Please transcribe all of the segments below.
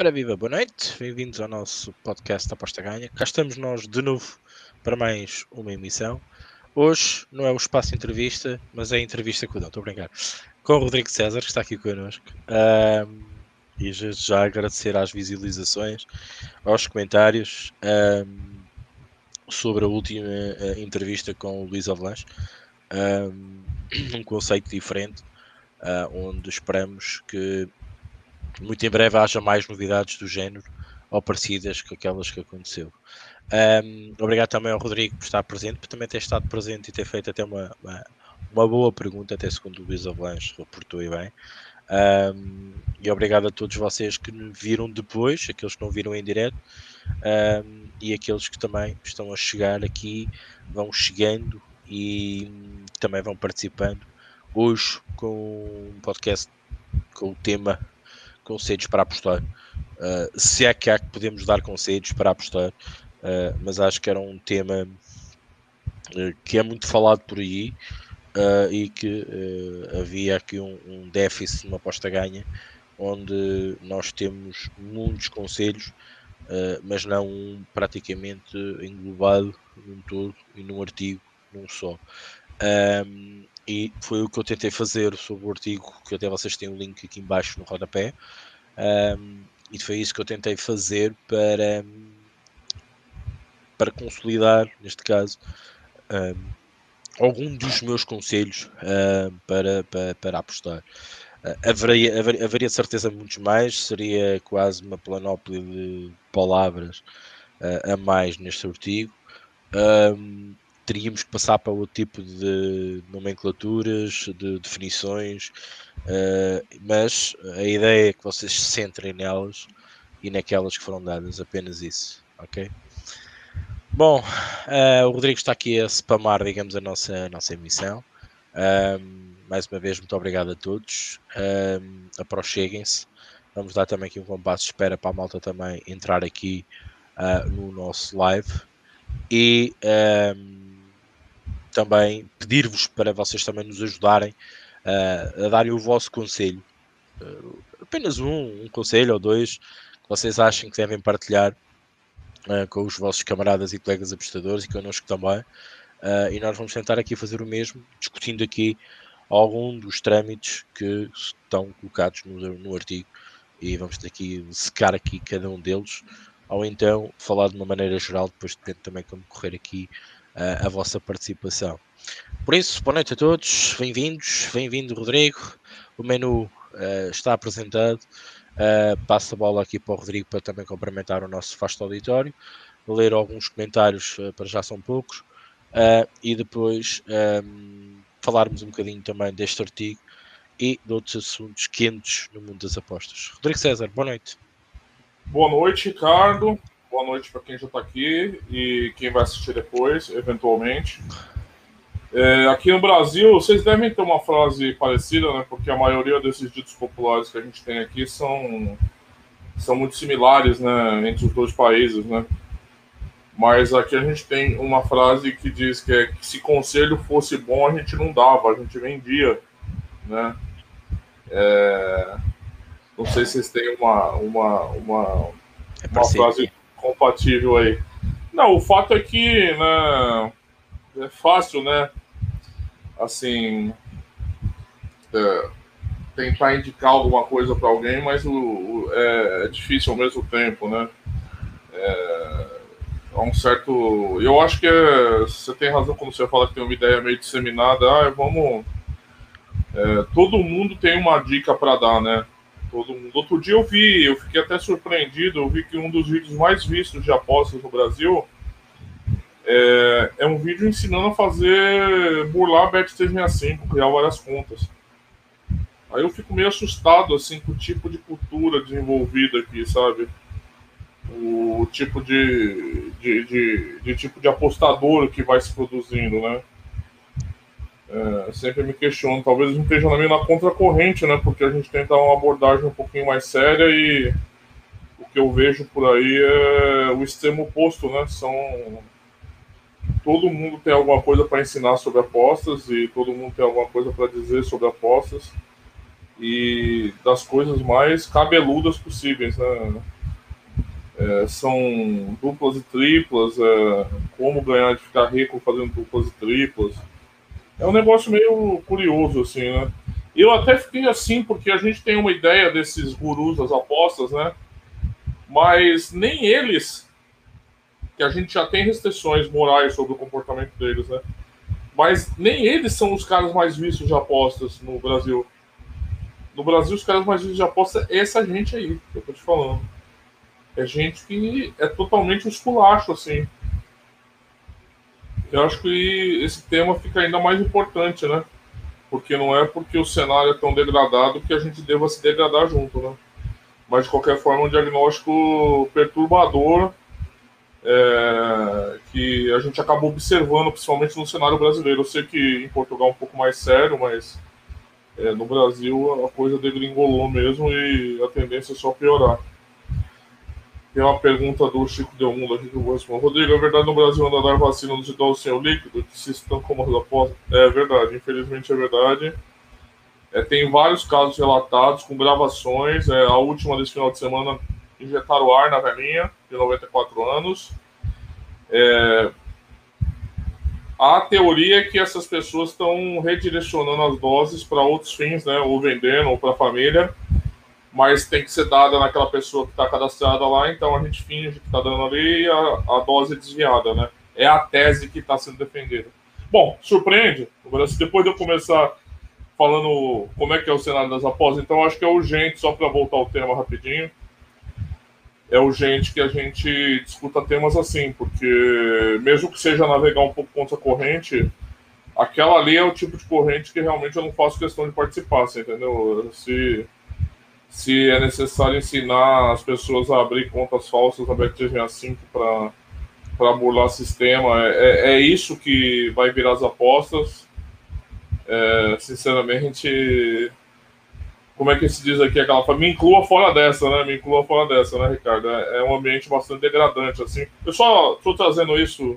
Ora viva, boa noite, bem-vindos ao nosso podcast Aposta Ganha. Cá estamos nós de novo para mais uma emissão. Hoje não é o espaço entrevista, mas é a entrevista com o Dão, estou a brincar, com o Rodrigo César, que está aqui connosco. Um, e já, agradecer às visualizações, aos comentários um, sobre a última uh, entrevista com o Luís Avalanche. Um, um conceito diferente, uh, onde esperamos que muito em breve haja mais novidades do género ou parecidas com aquelas que aconteceu. Um, obrigado também ao Rodrigo por estar presente, por também ter estado presente e ter feito até uma, uma, uma boa pergunta, até segundo o Luís Avalanche reportou e bem. Um, e obrigado a todos vocês que viram depois, aqueles que não viram em direto, um, e aqueles que também estão a chegar aqui, vão chegando e também vão participando. Hoje com um podcast com o tema conselhos para apostar. Uh, se é que há que podemos dar conselhos para apostar, uh, mas acho que era um tema uh, que é muito falado por aí e que havia aqui um, um déficit numa aposta ganha, onde nós temos muitos conselhos, mas não um praticamente englobado num todo e num artigo num só. Um, e foi o que eu tentei fazer sobre o artigo, que até vocês têm o um link aqui embaixo no rodapé. Um, e foi isso que eu tentei fazer para, para consolidar, neste caso, um, algum dos meus conselhos para, para, para apostar. Uh, haveria, haveria, haveria de certeza muitos mais, seria quase uma planóplia de palavras uh, a mais neste artigo. Um, teríamos que passar para outro tipo de nomenclaturas, de definições, uh, mas a ideia é que vocês se centrem nelas e naquelas que foram dadas, apenas isso, ok? Bom, uh, o Rodrigo está aqui a spamar, digamos, a nossa, a nossa emissão. Mais uma vez, muito obrigado a todos. Um, aproxeguem-se. Vamos dar também aqui um compasso de espera para a malta também entrar aqui uh, no nosso live. E um, também pedir-vos para vocês também nos ajudarem uh, a darem o vosso conselho. Uh, apenas um, um conselho ou dois que vocês achem que devem partilhar uh, com os vossos camaradas e colegas apostadores e connosco também. e nós vamos tentar aqui fazer o mesmo, discutindo aqui algum dos trâmites que estão colocados no, no artigo e vamos ter aqui secar aqui cada um deles ou então falar de uma maneira geral, depois depende também como correr aqui a vossa participação. Por isso, boa noite a todos, bem-vindos, bem-vindo Rodrigo, o menu uh, está apresentado, uh, passo a bola aqui para o Rodrigo para também cumprimentar o nosso vasto auditório, ler alguns comentários, uh, para já são poucos, e depois ehm, falarmos um bocadinho também deste artigo e de outros assuntos quentes no mundo das apostas. Rodrigo César, boa noite. Boa noite, Ricardo. Boa noite para quem já está aqui e quem vai assistir depois, eventualmente. É, aqui no Brasil, vocês devem ter uma frase parecida, né? Porque a maioria desses ditos populares que a gente tem aqui são, são muito similares, né? Entre os dois países, né? Mas aqui a gente tem uma frase que diz que, é, que se conselho fosse bom, a gente não dava, a gente vendia, né? É, não sei se vocês têm uma, uma, uma, é uma frase compatível aí. Não, o fato é que né, é fácil, né? Assim, é, tentar indicar alguma coisa para alguém, mas o, o é, é, difícil ao mesmo tempo, né? É, é um certo. Eu acho que é, você tem razão quando você fala que tem uma ideia meio disseminada. Ah, vamos. É, todo mundo tem uma dica para dar, né? Todo mundo. Outro dia eu vi, eu fiquei até surpreendido, eu vi que um dos vídeos mais vistos de apostas no Brasil é, é um vídeo ensinando a fazer burlar a Bet365, criar várias contas. Aí eu fico meio assustado assim com o tipo de cultura desenvolvida aqui, sabe? O, tipo de, de, de, de tipo de apostador que vai se produzindo, né? É, sempre me questiono, talvez não esteja meio na contracorrente, né? Porque a gente tenta uma abordagem um pouquinho mais séria e o que eu vejo por aí é o extremo oposto, né? São todo mundo tem alguma coisa para ensinar sobre apostas e todo mundo tem alguma coisa para dizer sobre apostas e das coisas mais cabeludas possíveis, né? É, são duplas e triplas, é, como ganhar de ficar rico fazendo duplas e triplas. É um negócio meio curioso, assim, né? Eu até fiquei assim, porque a gente tem uma ideia desses gurus das apostas, né? Mas nem eles, que a gente já tem restrições morais sobre o comportamento deles, né? Mas nem eles são os caras mais vistos de apostas no Brasil. No Brasil, os caras mais vistos de apostas é essa gente aí, que eu tô te falando. É gente que é totalmente esculacho, assim. Eu acho que esse tema fica ainda mais importante, né? Porque não é porque o cenário é tão degradado que a gente deva se degradar junto, né? Mas, de qualquer forma, um diagnóstico perturbador é, que a gente acaba observando, principalmente no cenário brasileiro. Eu sei que em Portugal é um pouco mais sério, mas é, no Brasil a coisa degringolou mesmo e a tendência é só piorar. Tem uma pergunta do Chico Del Mundo aqui que eu vou responder. Rodrigo, é verdade no Brasil anda dar vacina nos idosos sem o líquido, que se estão como? É verdade, infelizmente é verdade. É, tem vários casos relatados com gravações. É, a última desse final de semana injetaram ar na velhinha, de 94 anos. É, a teoria é que essas pessoas estão redirecionando as doses para outros fins, né? Ou vendendo, ou para a família. Mas tem que ser dada naquela pessoa que está cadastrada lá, então a gente finge que está dando ali a, a dose é desviada, né? É a tese que está sendo defendida. Bom, surpreende. Depois de eu começar falando como é que é o cenário das apostas, então acho que é urgente, só para voltar ao tema rapidinho, é urgente que a gente discuta temas assim, porque mesmo que seja navegar um pouco contra a corrente, aquela ali é o tipo de corrente que realmente eu não faço questão de participar, você entendeu? Se, se é necessário ensinar as pessoas a abrir contas falsas na Bet365 para burlar sistema, é, é isso que vai virar as apostas. É, sinceramente, como é que se diz aqui aquela me inclua fora dessa, né? Me inclua fora dessa, né, Ricardo? É, é um ambiente bastante degradante, assim. Eu só estou trazendo isso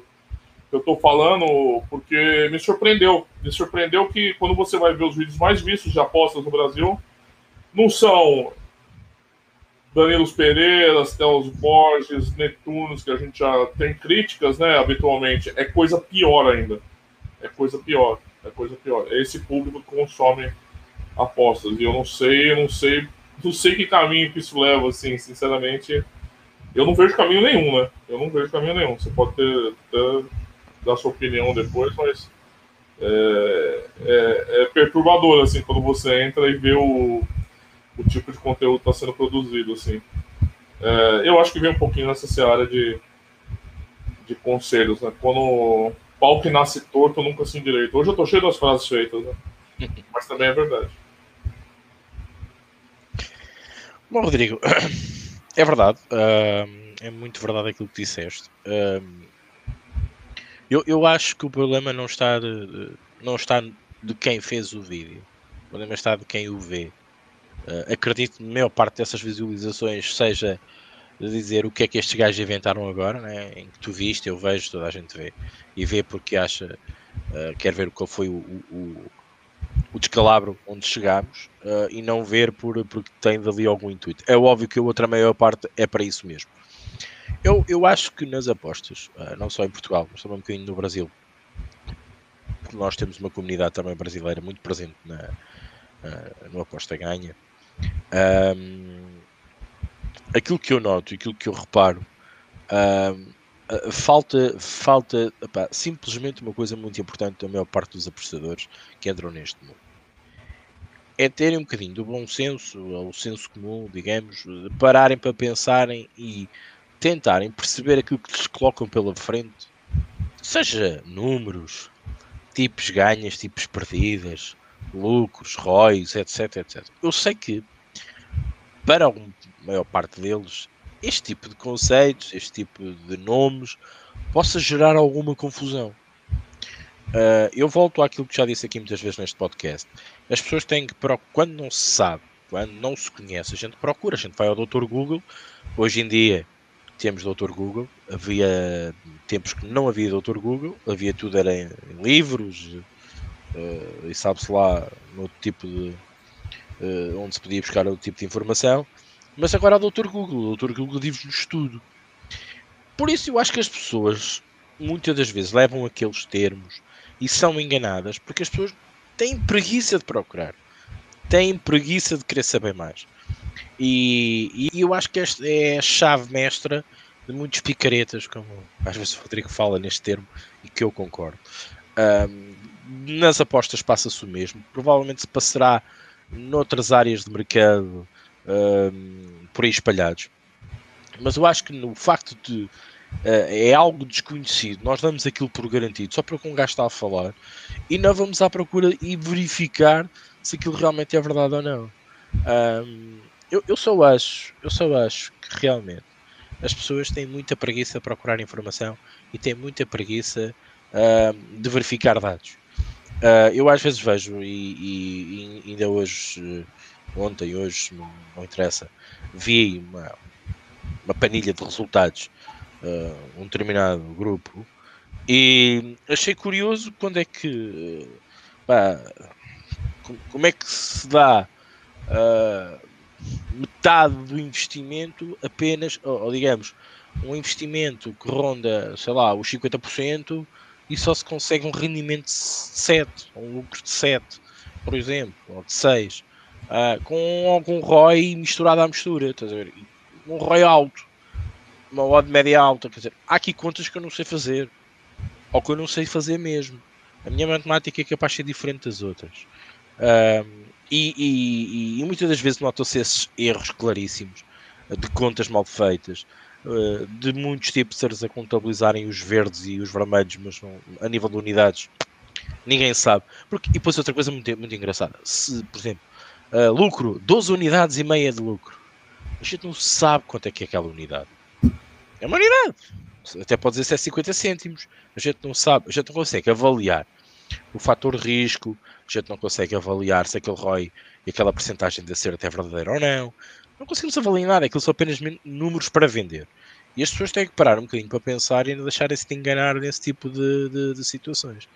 que eu estou falando porque me surpreendeu. Me surpreendeu que quando você vai ver os vídeos mais vistos de apostas no Brasil, não são Danilos Pereira, Telos Borges, Netunos, que a gente já tem críticas, né, habitualmente. É coisa pior ainda. É coisa pior. É coisa pior. É esse público que consome apostas. E eu não sei, eu não sei, não sei que caminho que isso leva, assim, sinceramente. Eu não vejo caminho nenhum, né? Eu não vejo caminho nenhum. Você pode ter, ter dar sua opinião depois, mas é, é, é, perturbador, assim, quando você entra e vê o, o tipo de conteúdo está sendo produzido, assim. É, eu acho que vem um pouquinho nessa seara de, de conselhos, né? Quando pau que nasce torto nunca se endireita. Hoje eu tô cheio das frases feitas, né? Mas também é verdade. Bom, Rodrigo, é verdade. Uh, é muito verdade aquilo que disseste. Uh, eu, eu acho que o problema não está de, não está de quem fez o vídeo. O problema está de quem o vê. Uh, acredito que a maior parte dessas visualizações seja de dizer o que é que estes gajos inventaram agora, né? em que tu viste, eu vejo, toda a gente vê, e vê porque acha, uh, quer ver qual foi o, o, o descalabro onde chegámos uh, e não ver por, porque tem dali algum intuito. É óbvio que a outra maior parte é para isso mesmo. Eu, eu acho que nas apostas, uh, não só em Portugal, mas também um bocadinho no Brasil, nós temos uma comunidade também brasileira muito presente na, no Aposta Ganha. Um, aquilo que eu noto, aquilo que eu reparo, um, falta, falta simplesmente uma coisa muito importante da maior parte dos apostadores que entram neste mundo. É terem um bocadinho do bom senso, ou senso comum, digamos, pararem para pensarem e tentarem perceber aquilo que lhes colocam pela frente, seja números, tipos ganhas, tipos perdidas, lucros, ROIs, etc, etc. Eu sei que para a maior parte deles este tipo de conceitos, este tipo de nomes, possa gerar alguma confusão. Uh, eu volto àquilo que já disse aqui muitas vezes neste podcast. As pessoas têm que, quando não se sabe, quando não se conhece, a gente procura, a gente vai ao Dr. Google. Hoje em dia temos Dr. Google. Havia tempos que não havia Dr. Google, havia tudo era em livros uh, e sabe-se lá no tipo de, uh, onde se podia buscar outro tipo de informação, mas agora há o Dr. Google. O Dr. Google diz-nos tudo. Por isso eu acho que as pessoas muitas das vezes levam aqueles termos e são enganadas porque as pessoas têm preguiça de procurar, têm preguiça de querer saber mais. E, e eu acho que esta é a chave mestra de muitos picaretas, como às vezes o Rodrigo fala neste termo, e que eu concordo. Um, nas apostas passa-se o mesmo. Provavelmente se passará noutras áreas de mercado um, por aí espalhados. Mas eu acho que no facto de uh, é algo desconhecido, nós damos aquilo por garantido, só para que um gajo está a falar, e não vamos à procura e verificar se aquilo realmente é verdade ou não. Um, eu, eu só acho, eu só acho que realmente as pessoas têm muita preguiça de procurar informação e têm muita preguiça uh, de verificar dados. Uh, eu às vezes vejo, e, e, e ainda hoje, ontem, hoje, não, não interessa, vi uma, uma panilha de resultados, uh, um determinado grupo, e achei curioso quando é que, pá, como é que se dá uh, metade do investimento apenas, ou, ou, digamos, um investimento que ronda, sei lá, os 50% e só se consegue um rendimento de 7, um lucro de 7, por exemplo, ou de 6, uh, ah, com algum ROI misturado à mistura, estás a ver? Um ROI alto, uma odd média alta, quer dizer, há aqui contas que eu não sei fazer, ou que eu não sei fazer mesmo. A minha matemática é capaz de ser diferente das outras. Uh, e, e, e, muitas das vezes notam-se esses erros claríssimos de contas mal feitas, eh, de muitos tipsters a contabilizarem os verdes e os vermelhos, mas não, a nível de unidades ninguém sabe. Porque, e depois outra coisa muito, muito engraçada, se, por exemplo, uh, lucro, 12 unidades e meia de lucro, a gente não sabe quanto é que é aquela unidade. É uma unidade. Até pode dizer se é 50 cêntimos. A gente não sabe, a gente não consegue avaliar o fator risco, a gente não consegue avaliar se aquele ROI e aquela porcentagem de ser até verdadeiro ou não. Não conseguimos avaliar nada, aquilo são apenas números para vender. E as pessoas têm que parar um bocadinho para pensar e não deixarem-se de enganar nesse tipo de, de, de, situações.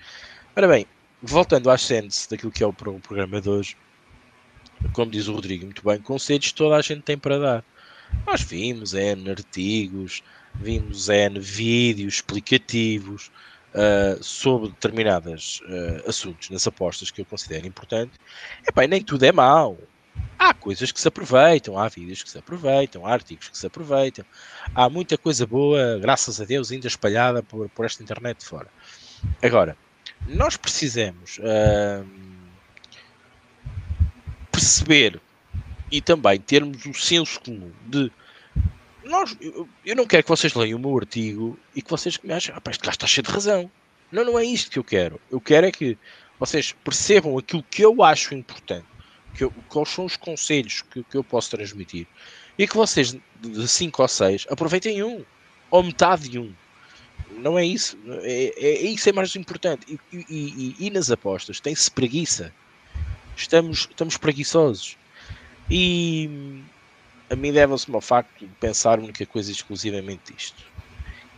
Ora bem, voltando às sense daquilo que é o programa de hoje, como diz o Rodrigo muito bem, conselhos toda a gente tem para dar. Nós vimos N artigos, vimos N vídeos explicativos, uh, sobre determinados uh, assuntos nas apostas que eu considero importante, epá, nem tudo é mau. Há coisas que se aproveitam, há vídeos que se aproveitam, há artigos que se aproveitam, há muita coisa boa, graças a Deus, ainda espalhada por, por esta internet de fora. Agora, nós precisamos uh, perceber e também termos o senso comum de nós, eu, eu, não quero que vocês leiam o meu artigo e que vocês me achem, ah, este gajo está cheio de razão. Não, não é isto que eu quero. Eu quero é que vocês percebam aquilo que eu acho importante, que eu, quais são os conselhos que, que eu posso transmitir, e que vocês, de 5 ou 6, aproveitem um, ou metade de um. Não é isso. É, é, é isso é mais importante. E, e, e, e nas apostas tem-se preguiça. Estamos, estamos preguiçosos. E a mim leva-se ao facto de pensar única coisa exclusivamente isto.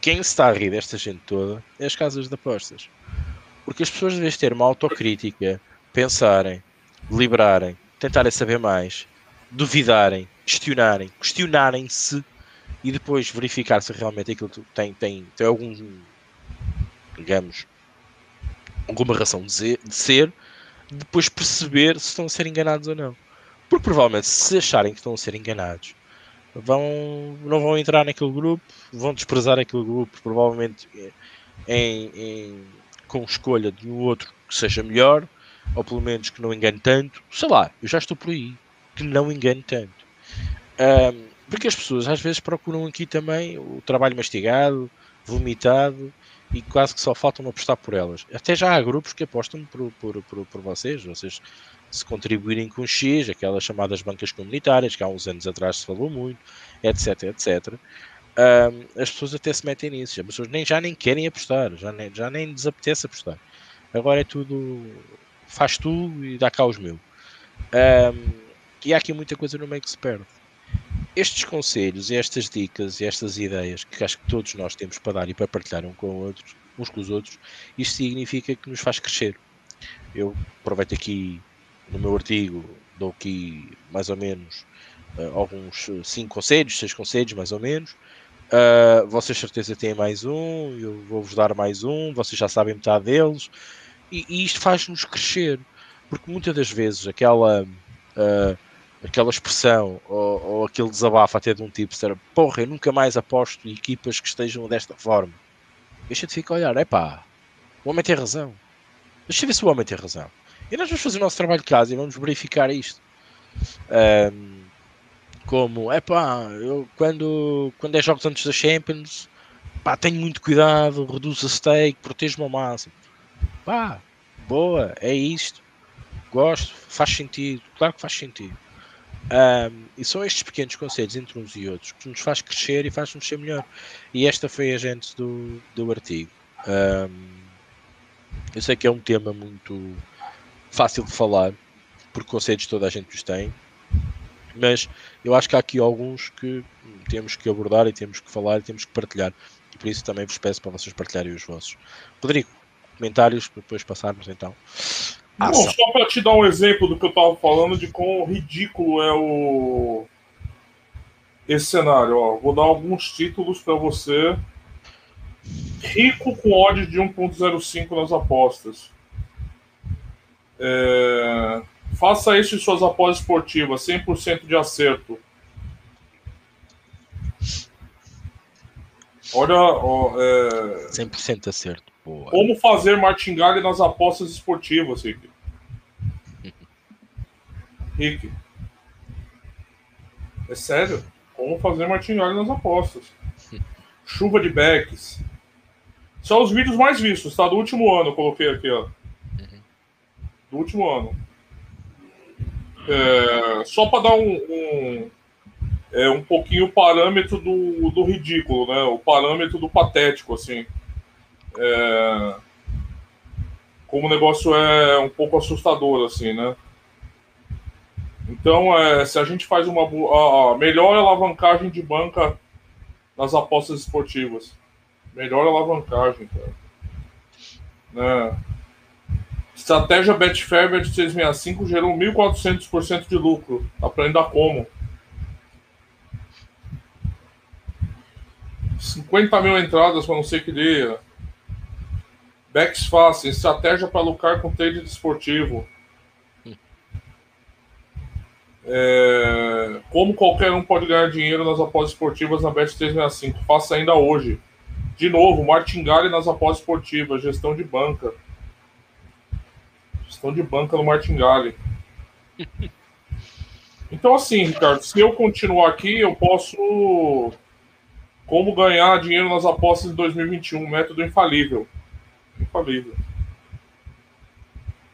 Quem está a rir desta gente toda é as casas de apostas. Porque as pessoas devem ter uma autocrítica, pensarem, deliberarem, tentarem saber mais, duvidarem, questionarem, questionarem-se e depois verificar se realmente aquilo tem, tem, tem algum, digamos, alguma razão de ser, depois perceber se estão a ser enganados ou não. Porque provavelmente se acharem que estão a ser enganados, vão, não vão entrar naquele grupo, vão desprezar aquele grupo, provavelmente em, em, com escolha de um outro que seja melhor, ou pelo menos que não engane tanto. Sei lá, eu já estou por aí, que não engane tanto. Um, porque as pessoas às vezes procuram aqui também o trabalho mastigado, vomitado e quase que só faltam apostar por elas. Até já há grupos que apostam por, por, por, por vocês, vocês se contribuírem com X, aquelas chamadas bancas comunitárias, que há uns anos atrás se falou muito, etc, etc. Um, as pessoas até se metem nisso, as pessoas nem, já nem querem apostar, já nem, já nem desapetece apostar. Agora é tudo, faz tu e dá cá os meus. Um, e há aqui muita coisa no meio que se perde. Estes conselhos, estas dicas e estas ideias que acho que todos nós temos para dar e para partilhar um com outros, uns com os outros, isto significa que nos faz crescer. Eu aproveito aqui no meu artigo dou aqui mais ou menos uh, alguns 5 conselhos, 6 conselhos mais ou menos. Uh, vocês certeza têm mais um, eu vou-vos dar mais um, vocês já sabem metade deles, e, e isto faz-nos crescer, porque muitas das vezes aquela, uh, aquela expressão ou, ou, aquele desabafo até de um tipo, será, porra, eu nunca mais aposto em equipas que estejam desta forma. Deixa de ficar a olhar, pá, o homem tem razão. Deixa ver se o homem tem razão. E nós vamos fazer o nosso trabalho de casa e vamos verificar isto. Um, como, é pá, eu quando, quando é jogos antes da Champions, pá, tenho muito cuidado, reduzo a stake, protejo-me ao máximo. Pá, boa, é isto. Gosto, faz sentido, claro que faz sentido. Um, e são estes pequenos conselhos entre uns e outros que nos faz crescer e faz-nos ser melhor. E esta foi a gente do, do artigo. Um, eu sei que é um tema muito fácil de falar, porque conselhos toda a gente os tem, mas eu acho que há aqui alguns que temos que abordar e temos que falar e temos que partilhar. E por isso também vos peço para vocês partilharem os vossos. Rodrigo, comentários para depois passarmos então. Bom, só para te dar um exemplo do que eu estava falando de quão ridículo é o esse cenário. Ó. Vou dar alguns títulos para você. Rico com odds de 1.05 nas apostas. É... Faça isso em suas apostas esportivas, 100% de acerto. Olha, ó, é... 100% de acerto. Boa. Como fazer martingale nas apostas esportivas, Rick? Rick. É sério? Como fazer martingale nas apostas? Chuva de backs. São os vídeos mais vistos, tá? Do último ano, eu coloquei aqui, ó. Do último ano. É, só para dar um, um, é, um pouquinho o parâmetro do, do ridículo, né? O parâmetro do patético, assim. É, como o negócio é um pouco assustador, assim, né? Então, é, se a gente faz uma a melhor alavancagem de banca nas apostas esportivas, melhor alavancagem, cara. Né? Estratégia Betfair Bet 665 gerou 1.400% de lucro. Aprenda como. 50 mil entradas para não sei que dia. Backs fácil, estratégia para lucrar com trade desportivo. É, como qualquer um pode ganhar dinheiro nas apostas esportivas na Bet 365? Faça ainda hoje. De novo, martingale nas apostas esportivas, gestão de banca. Gestão de banca no martingale. Então, assim, Ricardo, se eu continuar aqui, eu posso. Como ganhar dinheiro nas apostas em 2021? Método infalível. Infalível.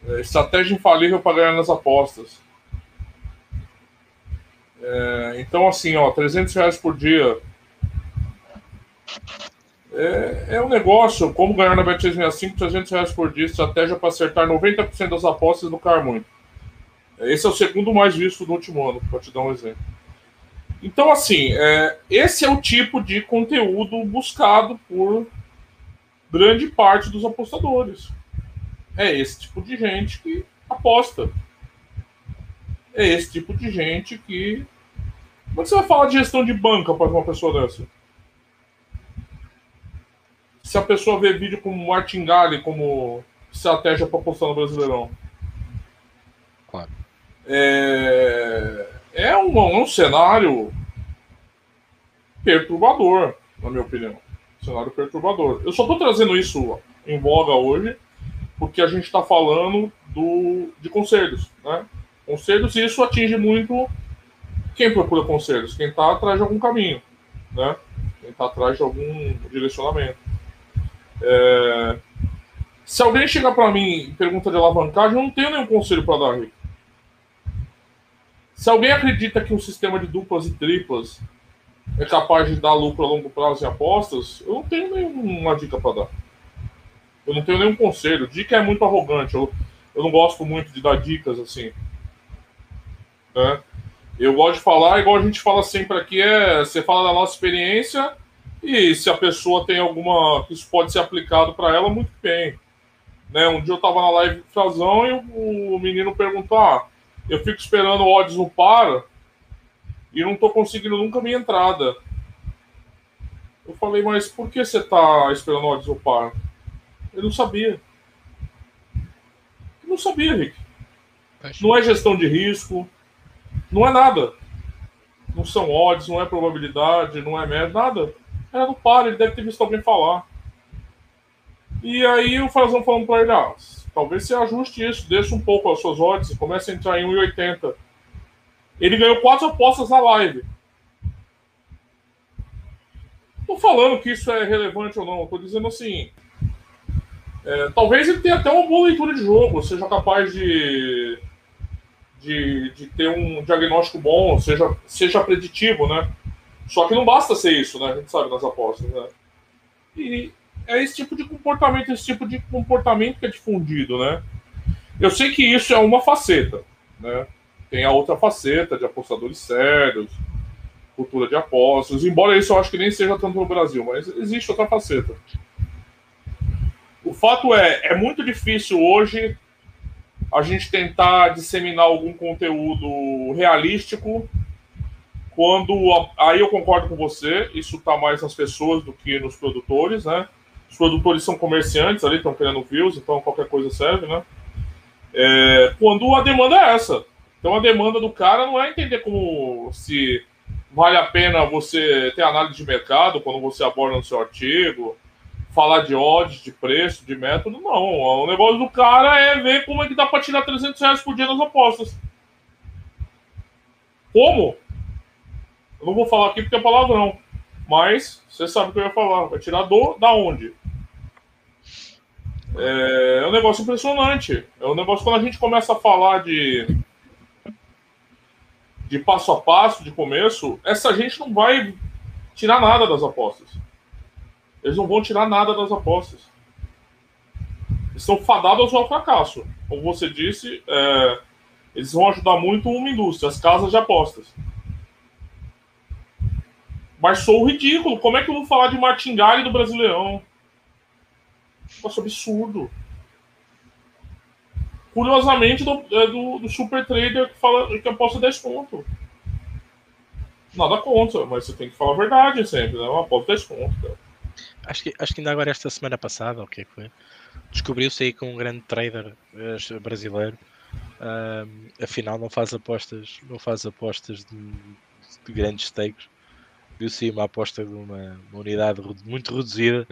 É, estratégia infalível para ganhar nas apostas. É, então, assim, ó, 300 reais por dia. É, é um negócio, como ganhar na Bet365, 300 reais por dia, estratégia para acertar 90% das apostas lucrar muito. Esse é o segundo mais visto do último ano, para te dar um exemplo. Então, assim, é, esse é o tipo de conteúdo buscado por grande parte dos apostadores. É esse tipo de gente que aposta. É esse tipo de gente que. Como é você vai falar de gestão de banca para uma pessoa dessa? Se a pessoa vê vídeo como martingale como estratégia para apostar no Brasileirão. Claro. É, é um, um cenário perturbador, na minha opinião cenário perturbador. Eu só estou trazendo isso em voga hoje porque a gente está falando do, de conselhos. Né? Conselhos, e isso atinge muito quem procura conselhos, quem está atrás de algum caminho, né? quem está atrás de algum direcionamento. É... Se alguém chegar para mim e pergunta de alavancagem, eu não tenho nenhum conselho para dar, Rico. Se alguém acredita que um sistema de duplas e triplas é capaz de dar lucro a longo prazo em apostas, eu não tenho nenhuma dica para dar. Eu não tenho nenhum conselho. Dica é muito arrogante. Eu, eu não gosto muito de dar dicas assim. Né? Eu gosto de falar, igual a gente fala sempre aqui, é você fala da nossa experiência e se a pessoa tem alguma. que isso pode ser aplicado para ela, muito bem. Né? Um dia eu estava na live de Frazão e o, o menino perguntou: ah, eu fico esperando odds no par e não tô conseguindo nunca minha entrada. Eu falei, mas por que você tá esperando odds no par? Ele não sabia. Ele não sabia, Rick. Não é gestão de risco, não é nada. Não são odds, não é probabilidade, não é média, nada. Era no par, ele deve ter visto alguém falar. E aí o Frazão falando para ele, ah, talvez você ajuste isso, deixe um pouco as suas odds, comece a entrar em 1,80. Ele ganhou quatro apostas na live. Tô falando que isso é relevante ou não, tô dizendo assim. É, talvez ele tenha até uma boa leitura de jogo, seja capaz de, de, de ter um diagnóstico bom, seja, seja preditivo, né? Só que não basta ser isso, né? A gente sabe nas apostas, né? E é esse tipo de comportamento, esse tipo de comportamento que é difundido, né? Eu sei que isso é uma faceta, né? Tem a outra faceta de apostadores sérios, cultura de apostas, embora isso eu acho que nem seja tanto no Brasil, mas existe outra faceta. O fato é, é muito difícil hoje a gente tentar disseminar algum conteúdo realístico quando aí eu concordo com você, isso está mais nas pessoas do que nos produtores, né? Os produtores são comerciantes ali, estão querendo views, então qualquer coisa serve, né? É, quando a demanda é essa. Então a demanda do cara não é entender como se vale a pena você ter análise de mercado quando você aborda no seu artigo, falar de odds, de preço, de método, não. O negócio do cara é ver como é que dá para tirar 300 reais por dia nas apostas. Como? Não vou falar aqui porque é palavrão. Mas você sabe o que eu ia falar. Vai tirar do da onde? É, é um negócio impressionante. É um negócio quando a gente começa a falar de de passo a passo, de começo, essa gente não vai tirar nada das apostas. Eles não vão tirar nada das apostas. Estão fadados ao fracasso. Como você disse, é, eles vão ajudar muito uma indústria, as casas de apostas. Mas sou ridículo. Como é que eu vou falar de Martingale do Brasileirão? Nossa, absurdo. Curiosamente, do, é do, do, super trader que fala que aposta 10 pontos. Nada contra, mas você tem que falar a verdade sempre, né? Uma aposta 10 pontos. Acho que, acho que ainda agora esta semana passada, o que é que foi? Descobriu-se aí que um grande trader brasileiro um, afinal não faz apostas, não faz apostas de, de grandes stakes viu-se uma aposta de uma, uma, unidade muito reduzida.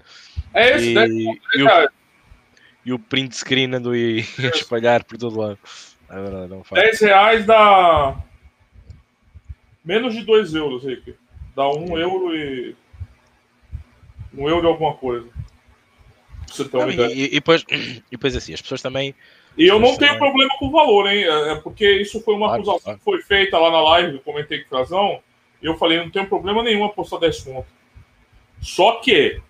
É esse, e, né? e, o, e o print screen andou aí a espalhar por todo lado. É verdade, não faz. 10 reais dá menos de 2 euros, Rick. Dá 1 um euro e. 1 um euro e alguma coisa. Você não, e, e, e, depois, e depois assim, as pessoas também. E eu não tenho também... problema com o valor, hein? É, é porque isso foi uma claro, acusação claro. que foi feita lá na live, eu comentei com o Frazão eu falei, não tem problema nenhum apostar 10 pontos. Só que,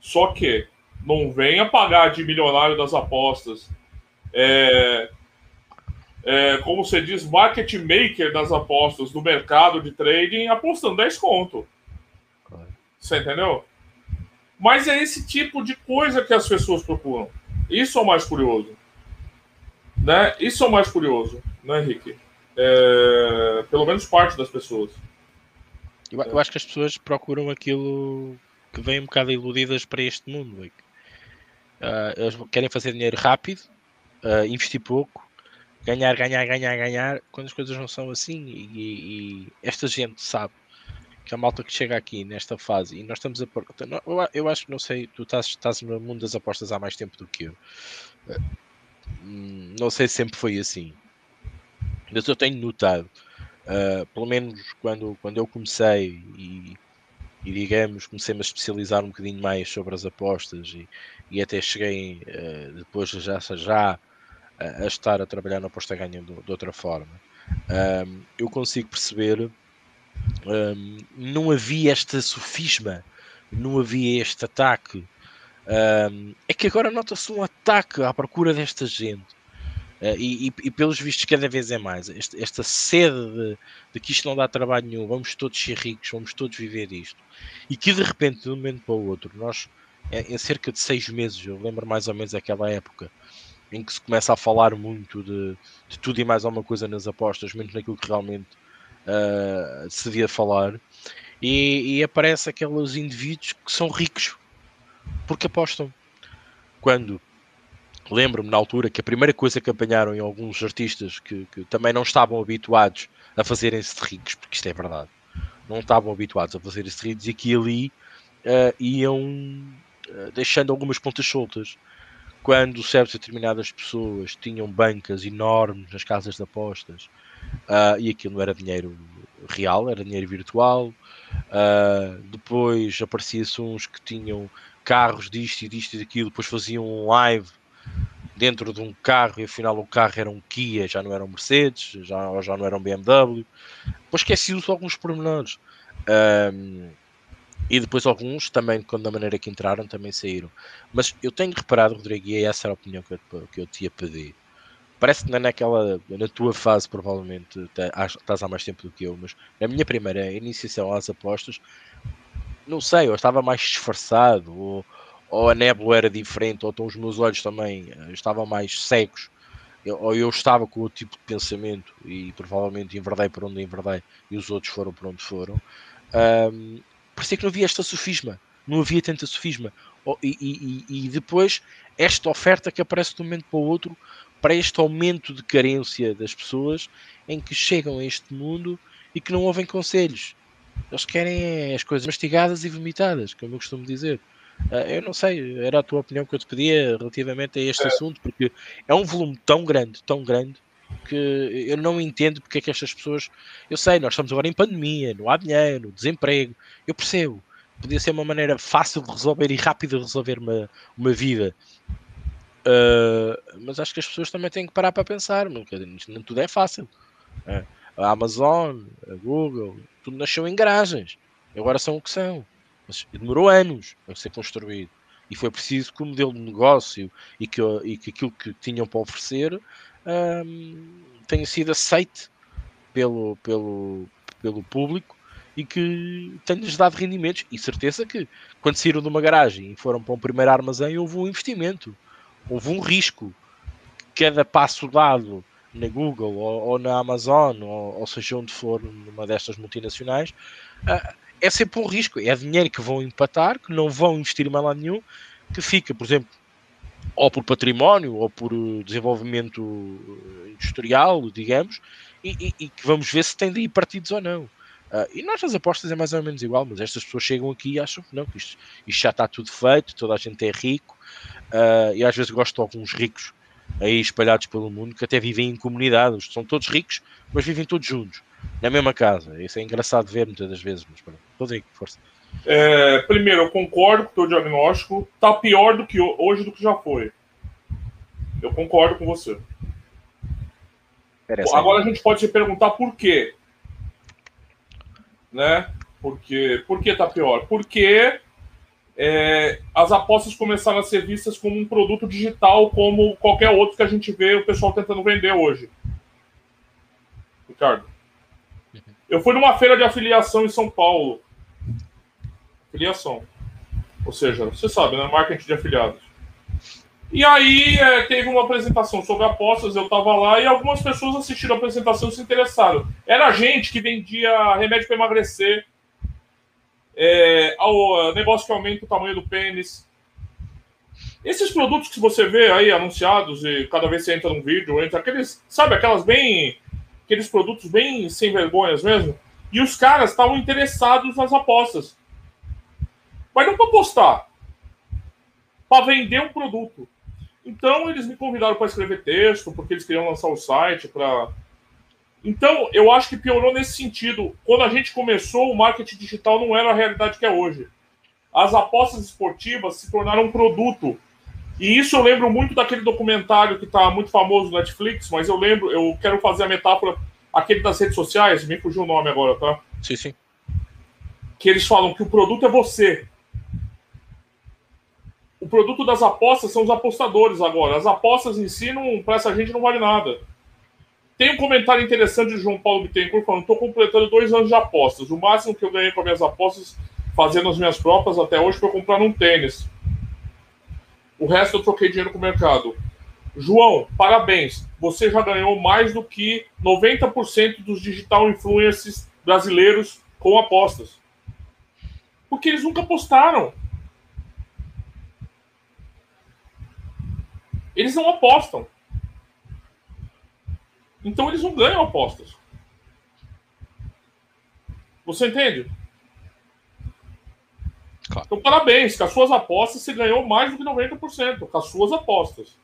só que, não venha pagar de milionário das apostas. É, é, como você diz, market maker das apostas do mercado de trading apostando 10 conto. Você entendeu? Mas é esse tipo de coisa que as pessoas procuram. Isso é o mais curioso. Né? Isso é o mais curioso, né, Henrique? É, pelo menos parte das pessoas. Eu, eu, acho que as pessoas procuram aquilo que vem um bocado iludidas para este mundo. Uh, eles querem fazer dinheiro rápido, uh, investir pouco, ganhar, ganhar, ganhar, ganhar, quando as coisas não são assim. E, e, esta gente sabe que a malta que chega aqui nesta fase, e nós estamos a. Eu, eu acho que não sei, tu estás, estás no mundo das apostas há mais tempo do que eu. Uh, não sei se sempre foi assim. Mas eu tenho notado, uh, pelo menos quando, quando eu comecei e, e digamos, comecei-me a especializar um bocadinho mais sobre as apostas e, e até cheguei uh, depois já, já a, a, estar a trabalhar na aposta ganha de, de outra forma. Um, eu consigo perceber um, não havia este sofisma, não havia este ataque. Um, é que agora nota-se um ataque à procura desta gente. Uh, e, e, e, pelos vistos cada vez é mais este, esta sede de, de, que isto não dá trabalho nenhum, vamos todos ser ricos, vamos todos viver isto e que de repente de um momento para o outro nós em cerca de seis meses, eu lembro mais ou menos aquela época em que se começa a falar muito de, de tudo e mais alguma coisa nas apostas, menos naquilo que realmente uh, se devia falar. E, e aparece aqueles indivíduos que são ricos porque apostam. Quando lembro-me na altura que a primeira coisa que apanharam em alguns artistas que, que também não estavam habituados a fazerem-se ricos, porque isto é verdade, não estavam habituados a fazer-se de ricos e que ali uh, iam uh, deixando algumas pontas soltas. Quando certas determinadas pessoas tinham bancas enormes nas casas de apostas uh, e aquilo não era dinheiro real, era dinheiro virtual. depois aparecia-se uns que tinham carros disto e disto e daquilo, depois faziam um live dentro de um carro e afinal o carro era um Kia, já não era um Mercedes, já, já não era um BMW. Depois esqueci-se alguns pormenores. Um, e depois alguns também, quando da maneira que entraram, também saíram. Mas eu tenho reparado, Rodrigo, e essa era a opinião que eu, que eu te ia pedir. Parece que não é naquela, na tua fase, provavelmente, estás há mais tempo do que eu, mas na minha primeira iniciação às apostas, não sei, eu estava mais disfarçado, ou, ou a névoa era diferente, ou então os meus olhos também eh, estavam mais cegos, eu, ou eu estava com outro tipo de pensamento e provavelmente enverdei por onde enverdei e os outros foram por onde foram. Um, parecia que não havia esta sofisma, não havia tanta sofisma. E, e, e, depois esta oferta que aparece de um momento para o outro para este aumento de carência das pessoas em que chegam a este mundo e que não ouvem conselhos. Eles querem as coisas mastigadas e vomitadas, como eu costumo dizer. Uh, eu não sei, era a tua opinião que eu te pedia relativamente a este é. assunto, porque é um volume tão grande, tão grande, que eu não entendo porque é que estas pessoas. Eu sei, nós estamos agora em pandemia, não há dinheiro, desemprego, eu percebo. Podia ser uma maneira fácil de resolver e rápida de resolver uma, uma vida. Uh, mas acho que as pessoas também têm que parar para pensar, nunca, nem tudo é fácil. Uh, a Amazon, a Google, tudo nasceu em garagens. Agora são o que são. Mas demorou anos a ser construído. E foi preciso que o modelo de negócio e que, e que aquilo que tinham para oferecer um, tenha sido aceite pelo, pelo, pelo público e que tenha-lhes dado rendimentos. E certeza que quando saíram de uma garagem e foram para um primeiro armazém, houve um investimento, houve um risco. Cada passo dado na Google ou, ou na Amazon, ou, ou, seja onde for, numa destas multinacionais, uh, é sempre um risco. É dinheiro que vão empatar, que não vão investir mais lado nenhum, que fica, por exemplo, ou por património, ou por desenvolvimento industrial, digamos, e, e, e que vamos ver se tem daí partidos ou não. Uh, e nós nas apostas é mais ou menos igual, mas estas pessoas chegam aqui e acham que não, que isto, isto já está tudo feito, toda a gente é rico, uh, e às vezes gosto de alguns ricos aí espalhados pelo mundo que até vivem em comunidades, são todos ricos, mas vivem todos juntos, na mesma casa. Isso é engraçado ver muitas das vezes, mas pronto, Rodrigo, força. É, primeiro, eu concordo com o teu diagnóstico. Tá pior do que hoje do que já foi. Eu concordo com você. Agora a gente pode se perguntar por quê. Né? Porque, por que tá pior? Porque é, as apostas começaram a ser vistas como um produto digital, como qualquer outro que a gente vê o pessoal tentando vender hoje. Ricardo. Eu fui numa feira de afiliação em São Paulo. Afiliação. Ou seja, você sabe, né? Marketing de afiliados. E aí é, teve uma apresentação sobre apostas, eu estava lá e algumas pessoas assistiram a apresentação e se interessaram. Era gente que vendia remédio para emagrecer, é, ao negócio que aumenta o tamanho do pênis. Esses produtos que você vê aí anunciados e cada vez que você entra num vídeo, entra aqueles, sabe, aquelas bem, aqueles produtos bem sem vergonhas mesmo. E os caras estavam interessados nas apostas. Mas não para apostar, para vender um produto. Então eles me convidaram para escrever texto, porque eles queriam lançar o site para então, eu acho que piorou nesse sentido. Quando a gente começou, o marketing digital não era a realidade que é hoje. As apostas esportivas se tornaram um produto. E isso eu lembro muito daquele documentário que está muito famoso no Netflix, mas eu lembro, eu quero fazer a metáfora, aquele das redes sociais, me fugiu o nome agora, tá? Sim, sim. Que eles falam que o produto é você. O produto das apostas são os apostadores agora. As apostas em si, para essa gente, não vale nada. Tem um comentário interessante de João Paulo Bittencourt falando: estou completando dois anos de apostas. O máximo que eu ganhei com as minhas apostas, fazendo as minhas próprias até hoje, foi comprar um tênis. O resto eu troquei dinheiro com o mercado. João, parabéns. Você já ganhou mais do que 90% dos digital influencers brasileiros com apostas. Porque eles nunca apostaram. Eles não apostam. Então eles não ganham apostas. Você entende? Claro. Então, parabéns. Com as suas apostas, você ganhou mais do que 90%. Com as suas apostas.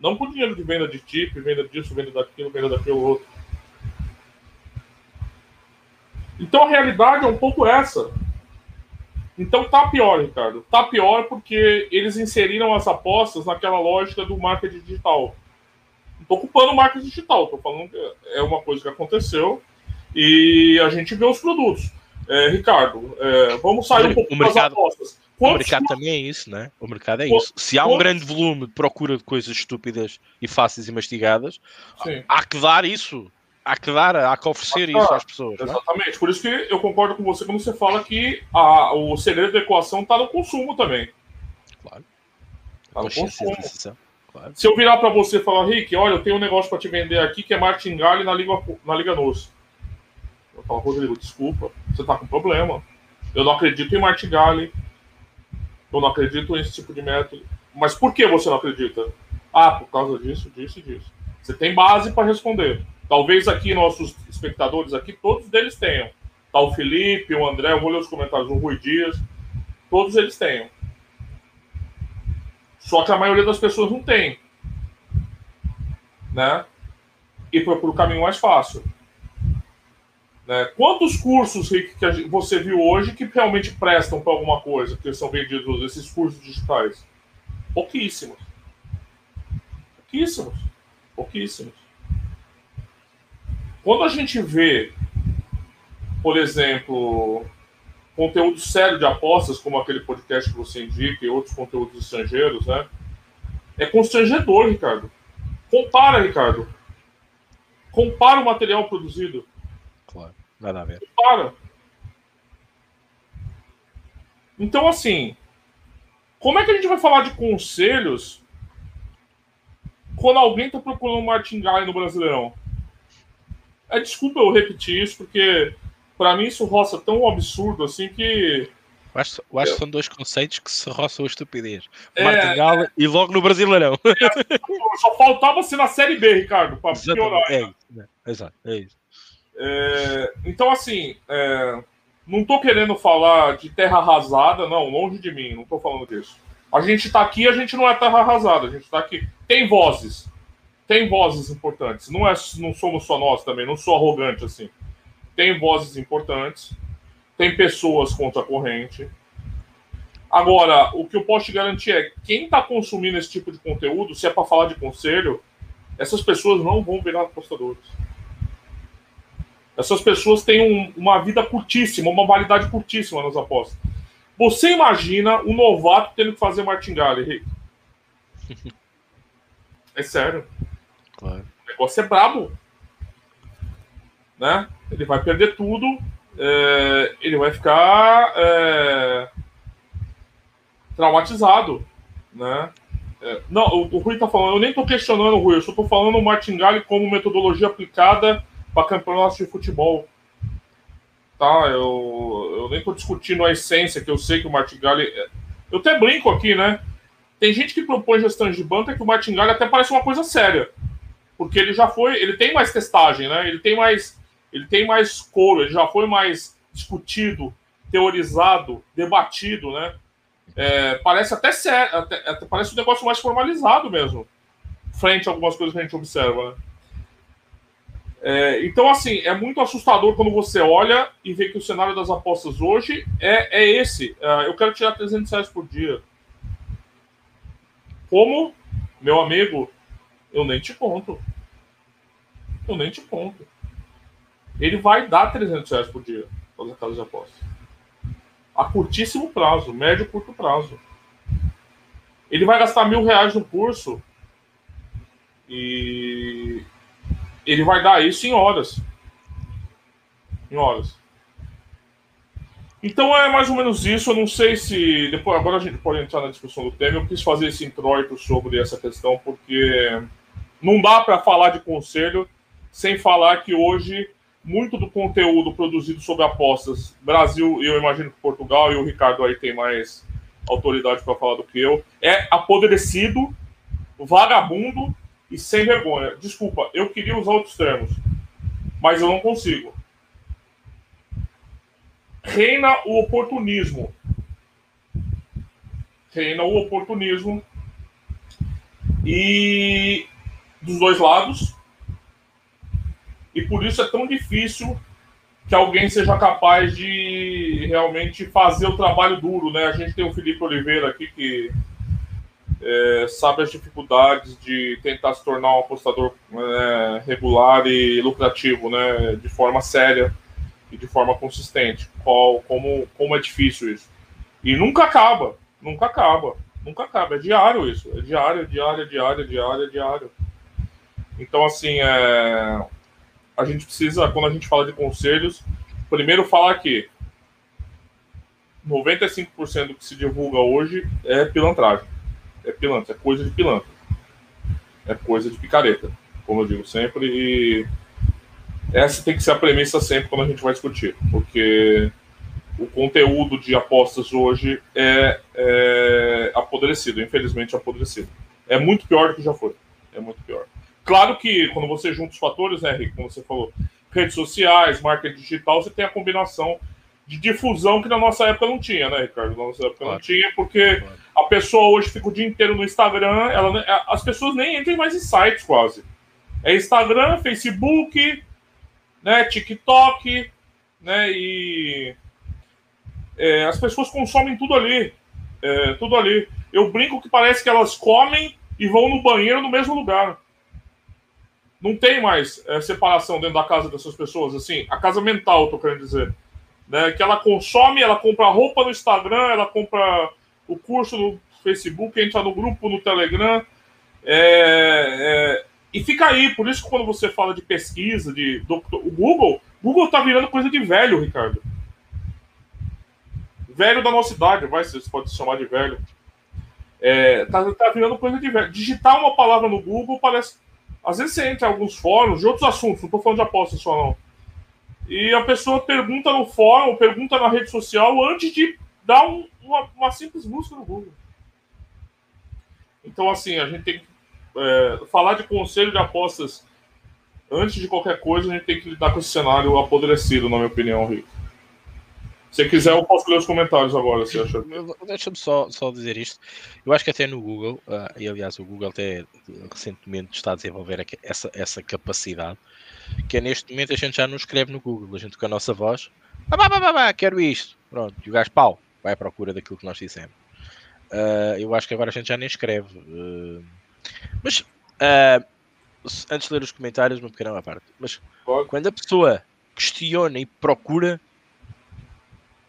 Não com dinheiro de venda de tip, venda disso, venda daquilo, venda daquilo outro. Então a realidade é um pouco essa. Então tá pior, Ricardo. Tá pior porque eles inseriram as apostas naquela lógica do marketing digital. Não tô culpando o marketing digital, tô falando que é uma coisa que aconteceu e a gente vê os produtos. É, Ricardo, é, vamos sair um pouco das apostas. Quantos o mercado também é isso, né? O mercado é isso. Se há um grande volume de procura de coisas estúpidas e fáceis e mastigadas, Sim. há que dar isso. Há que dar, há que oferecer isso às pessoas. É? Exatamente. Por isso que eu concordo com você quando você fala que a, o segredo da equação está no consumo também. Claro. Tá no consumo. Claro. Se eu virar para você e falar, Rick, olha, eu tenho um negócio para te vender aqui que é martingale na Liga, na Liga Nos. Eu falo, Rodrigo, desculpa, você está com problema. Eu não acredito em martingale, eu não acredito nesse tipo de método. Mas por que você não acredita? Ah, por causa disso, disso e disso. Você tem base para responder. Talvez aqui nossos espectadores aqui, todos eles tenham. Tá o Felipe, o André, eu vou ler os comentários, o Rui Dias, todos eles tenham. Só que a maioria das pessoas não tem. Né? E procura o caminho mais fácil. Né? Quantos cursos, Rick, que você viu hoje que realmente prestam para alguma coisa, que são vendidos, esses cursos digitais? Pouquíssimos. Pouquíssimos. Pouquíssimos. Quando a gente vê, por exemplo, conteúdo sério de apostas, como aquele podcast que você indica e outros conteúdos estrangeiros, né? É constrangedor, Ricardo. Compara, Ricardo. Compara o material produzido. Claro, nada a ver. Para. Então, assim, como é que a gente vai falar de conselhos quando alguém está procurando um martingale no Brasileirão? É, desculpa eu repetir isso, porque para mim isso roça tão absurdo assim que. Eu acho, eu acho que são dois conceitos que se roçam a estupidez. É, Martingale é, e logo no Brasileirão. É, só faltava ser na Série B, Ricardo, para piorar. É isso, né? Exato, é isso. É, então, assim, é, não estou querendo falar de terra arrasada, não, longe de mim, não estou falando disso. A gente está aqui, a gente não é terra arrasada, a gente está aqui. Tem vozes, tem vozes importantes. Não, é, não somos só nós também, não sou arrogante assim. Tem vozes importantes, tem pessoas contra a corrente. Agora, o que eu posso te garantir é quem está consumindo esse tipo de conteúdo, se é para falar de conselho, essas pessoas não vão virar apostadores. Essas pessoas têm um, uma vida curtíssima, uma validade curtíssima nas apostas. Você imagina um novato tendo que fazer martingale, Henrique? É sério. Claro. O negócio é brabo. Né? Ele vai perder tudo. É, ele vai ficar é, traumatizado. Né? É, não, o, o Rui tá falando, eu nem tô questionando o Rui, eu só tô falando o martingale como metodologia aplicada para campeonatos de futebol. Tá? Eu, eu nem estou discutindo a essência, que eu sei que o Martingali. É, eu até brinco aqui, né? Tem gente que propõe gestões de banca que o Martingali até parece uma coisa séria. Porque ele já foi. Ele tem mais testagem, né? Ele tem mais. Ele tem mais couro, ele já foi mais discutido, teorizado, debatido, né? É, parece até sério, até, até, parece um negócio mais formalizado mesmo, frente a algumas coisas que a gente observa, né? É, então, assim, é muito assustador quando você olha e vê que o cenário das apostas hoje é, é esse. É, eu quero tirar 300 reais por dia. Como, meu amigo, eu nem te conto. Eu nem te conto. Ele vai dar 300 reais por dia para as casas de apostas. A curtíssimo prazo, médio curto prazo. Ele vai gastar mil reais no curso e ele vai dar isso em horas. Em horas. Então é mais ou menos isso. Eu não sei se. Depois, agora a gente pode entrar na discussão do tema. Eu quis fazer esse introito sobre essa questão, porque não dá para falar de conselho sem falar que hoje muito do conteúdo produzido sobre apostas, Brasil, eu imagino que Portugal, e o Ricardo aí tem mais autoridade para falar do que eu, é apodrecido, vagabundo e sem vergonha. Desculpa, eu queria usar outros termos, mas eu não consigo reina o oportunismo. Reina o oportunismo. E dos dois lados. E por isso é tão difícil que alguém seja capaz de realmente fazer o trabalho duro, né? A gente tem o Felipe Oliveira aqui que é, sabe as dificuldades de tentar se tornar um apostador é, regular e lucrativo, né? De forma séria e de forma consistente. Qual, como, como é difícil isso. E nunca acaba, nunca acaba, nunca acaba. É diário isso, é diário, diário, diário, diário, diário. Então, assim, é... a gente precisa, quando a gente fala de conselhos, primeiro falar que 95% do que se divulga hoje é pilantragem. É pilantra, é coisa de pilantra. É coisa de picareta, como eu digo sempre. E essa tem que ser a premissa sempre quando a gente vai discutir, porque o conteúdo de apostas hoje é, é apodrecido, infelizmente apodrecido. É muito pior do que já foi. É muito pior. Claro que quando você junta os fatores, né, Henrique, como você falou, redes sociais, marketing digital, você tem a combinação de difusão que na nossa época não tinha, né, Ricardo? Na nossa época claro. não tinha, porque claro. a pessoa hoje fica o dia inteiro no Instagram, ela, as pessoas nem entram mais em sites quase. É Instagram, Facebook, né, TikTok, né, e é, as pessoas consomem tudo ali, é, tudo ali. Eu brinco que parece que elas comem e vão no banheiro no mesmo lugar. Não tem mais é, separação dentro da casa dessas pessoas, assim, a casa mental, tô querendo dizer. Né, que ela consome, ela compra roupa no Instagram, ela compra o curso no Facebook, entra no grupo no Telegram. É, é, e fica aí, por isso que quando você fala de pesquisa, de o Google, Google tá virando coisa de velho, Ricardo. Velho da nossa idade, vai, você pode chamar de velho. É, tá, tá virando coisa de velho. Digitar uma palavra no Google parece. Às vezes você entra em alguns fóruns de outros assuntos, não tô falando de apostas só não. E a pessoa pergunta no fórum, pergunta na rede social antes de dar um, uma, uma simples busca no Google. Então, assim, a gente tem que é, falar de conselho de apostas antes de qualquer coisa, a gente tem que lidar com esse cenário apodrecido, na minha opinião, Rico. Se quiser, eu posso ler os comentários agora, se acha. Deixa-me só, só dizer isto. Eu acho que até no Google, uh, e aliás o Google até recentemente está a desenvolver essa, essa capacidade, que é neste momento a gente já não escreve no Google, a gente com a nossa voz, ah, bah, bah, bah, quero isto, pronto, e o gajo pau, vai à procura daquilo que nós dissemos. Uh, eu acho que agora a gente já nem escreve. Uh, mas antes de ler os comentários, uma pequena parte. Mas quando a pessoa questiona e procura,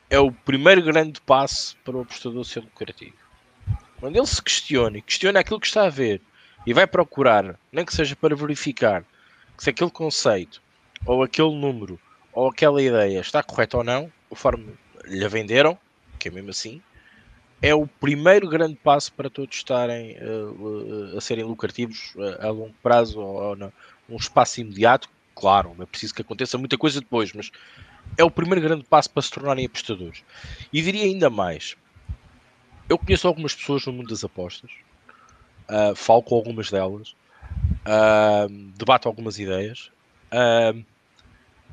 é o primeiro grande passo para o apostador ser lucrativo. Quando ele se questiona e questiona aquilo que está a ver e vai procurar, nem que seja para verificar se aquele conceito ou aquele número ou aquela ideia está correto ou não, conforme lhe venderam, que é mesmo assim, é o primeiro grande passo para todos estarem uh, a serem lucrativos uh, a longo prazo ou, ou num espaço imediato. Claro, é preciso que aconteça muita coisa depois, mas é o primeiro grande passo para se tornarem apostadores. E diria ainda mais: eu conheço algumas pessoas no mundo das apostas, falo com algumas delas, debato algumas ideias,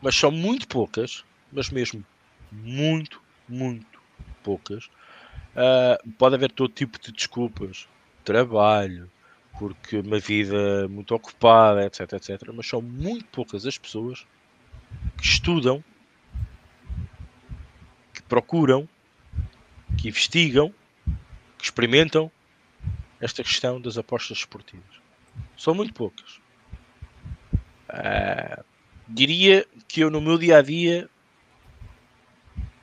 mas são muito poucas, mas mesmo muito, muito poucas Uh, pode haver todo tipo de desculpas, trabalho, porque uma vida muito ocupada, etc, etc. Mas são muito poucas as pessoas que estudam, procuram, que investigam, que experimentam esta questão das apostas esportivas. São muito poucas. Uh, diria que eu no meu dia a dia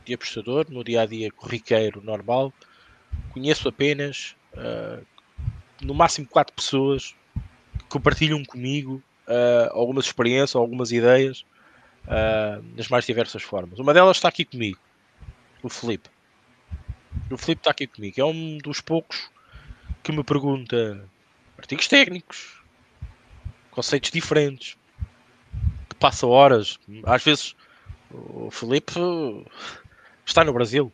de apostador, no dia a dia corriqueiro normal, conheço apenas uh, no máximo quatro pessoas que compartilham comigo uh, algumas experiências, algumas ideias nas mais diversas formas. Uma delas está aqui comigo. O Felipe. O Felipe está aqui comigo. É um dos poucos que me pergunta artigos técnicos, conceitos diferentes, que passa horas. Às vezes o Felipe está no Brasil.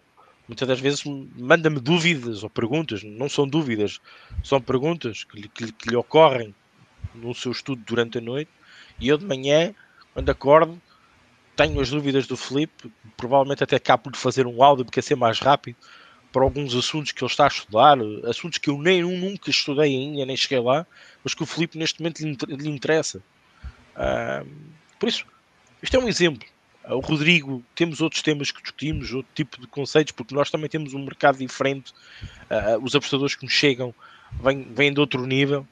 Muitas das vezes manda-me dúvidas ou perguntas, não são dúvidas, são perguntas que lhe, que, lhe ocorrem no seu estudo durante a noite e eu de manhã, quando acordo, tenho as dúvidas do Felipe, provavelmente até acabo de fazer um áudio porque é ser mais rápido para alguns assuntos que ele está a estudar, assuntos que eu nem nunca estudei ainda, nem cheguei lá, mas que o Felipe neste momento lhe, interessa. Uh, por isso, isto é um exemplo. O Rodrigo, temos outros temas que discutimos, outro tipo de conceitos, porque nós também temos um mercado diferente. Uh, os apostadores que nos chegam vêm, vêm de outro nível.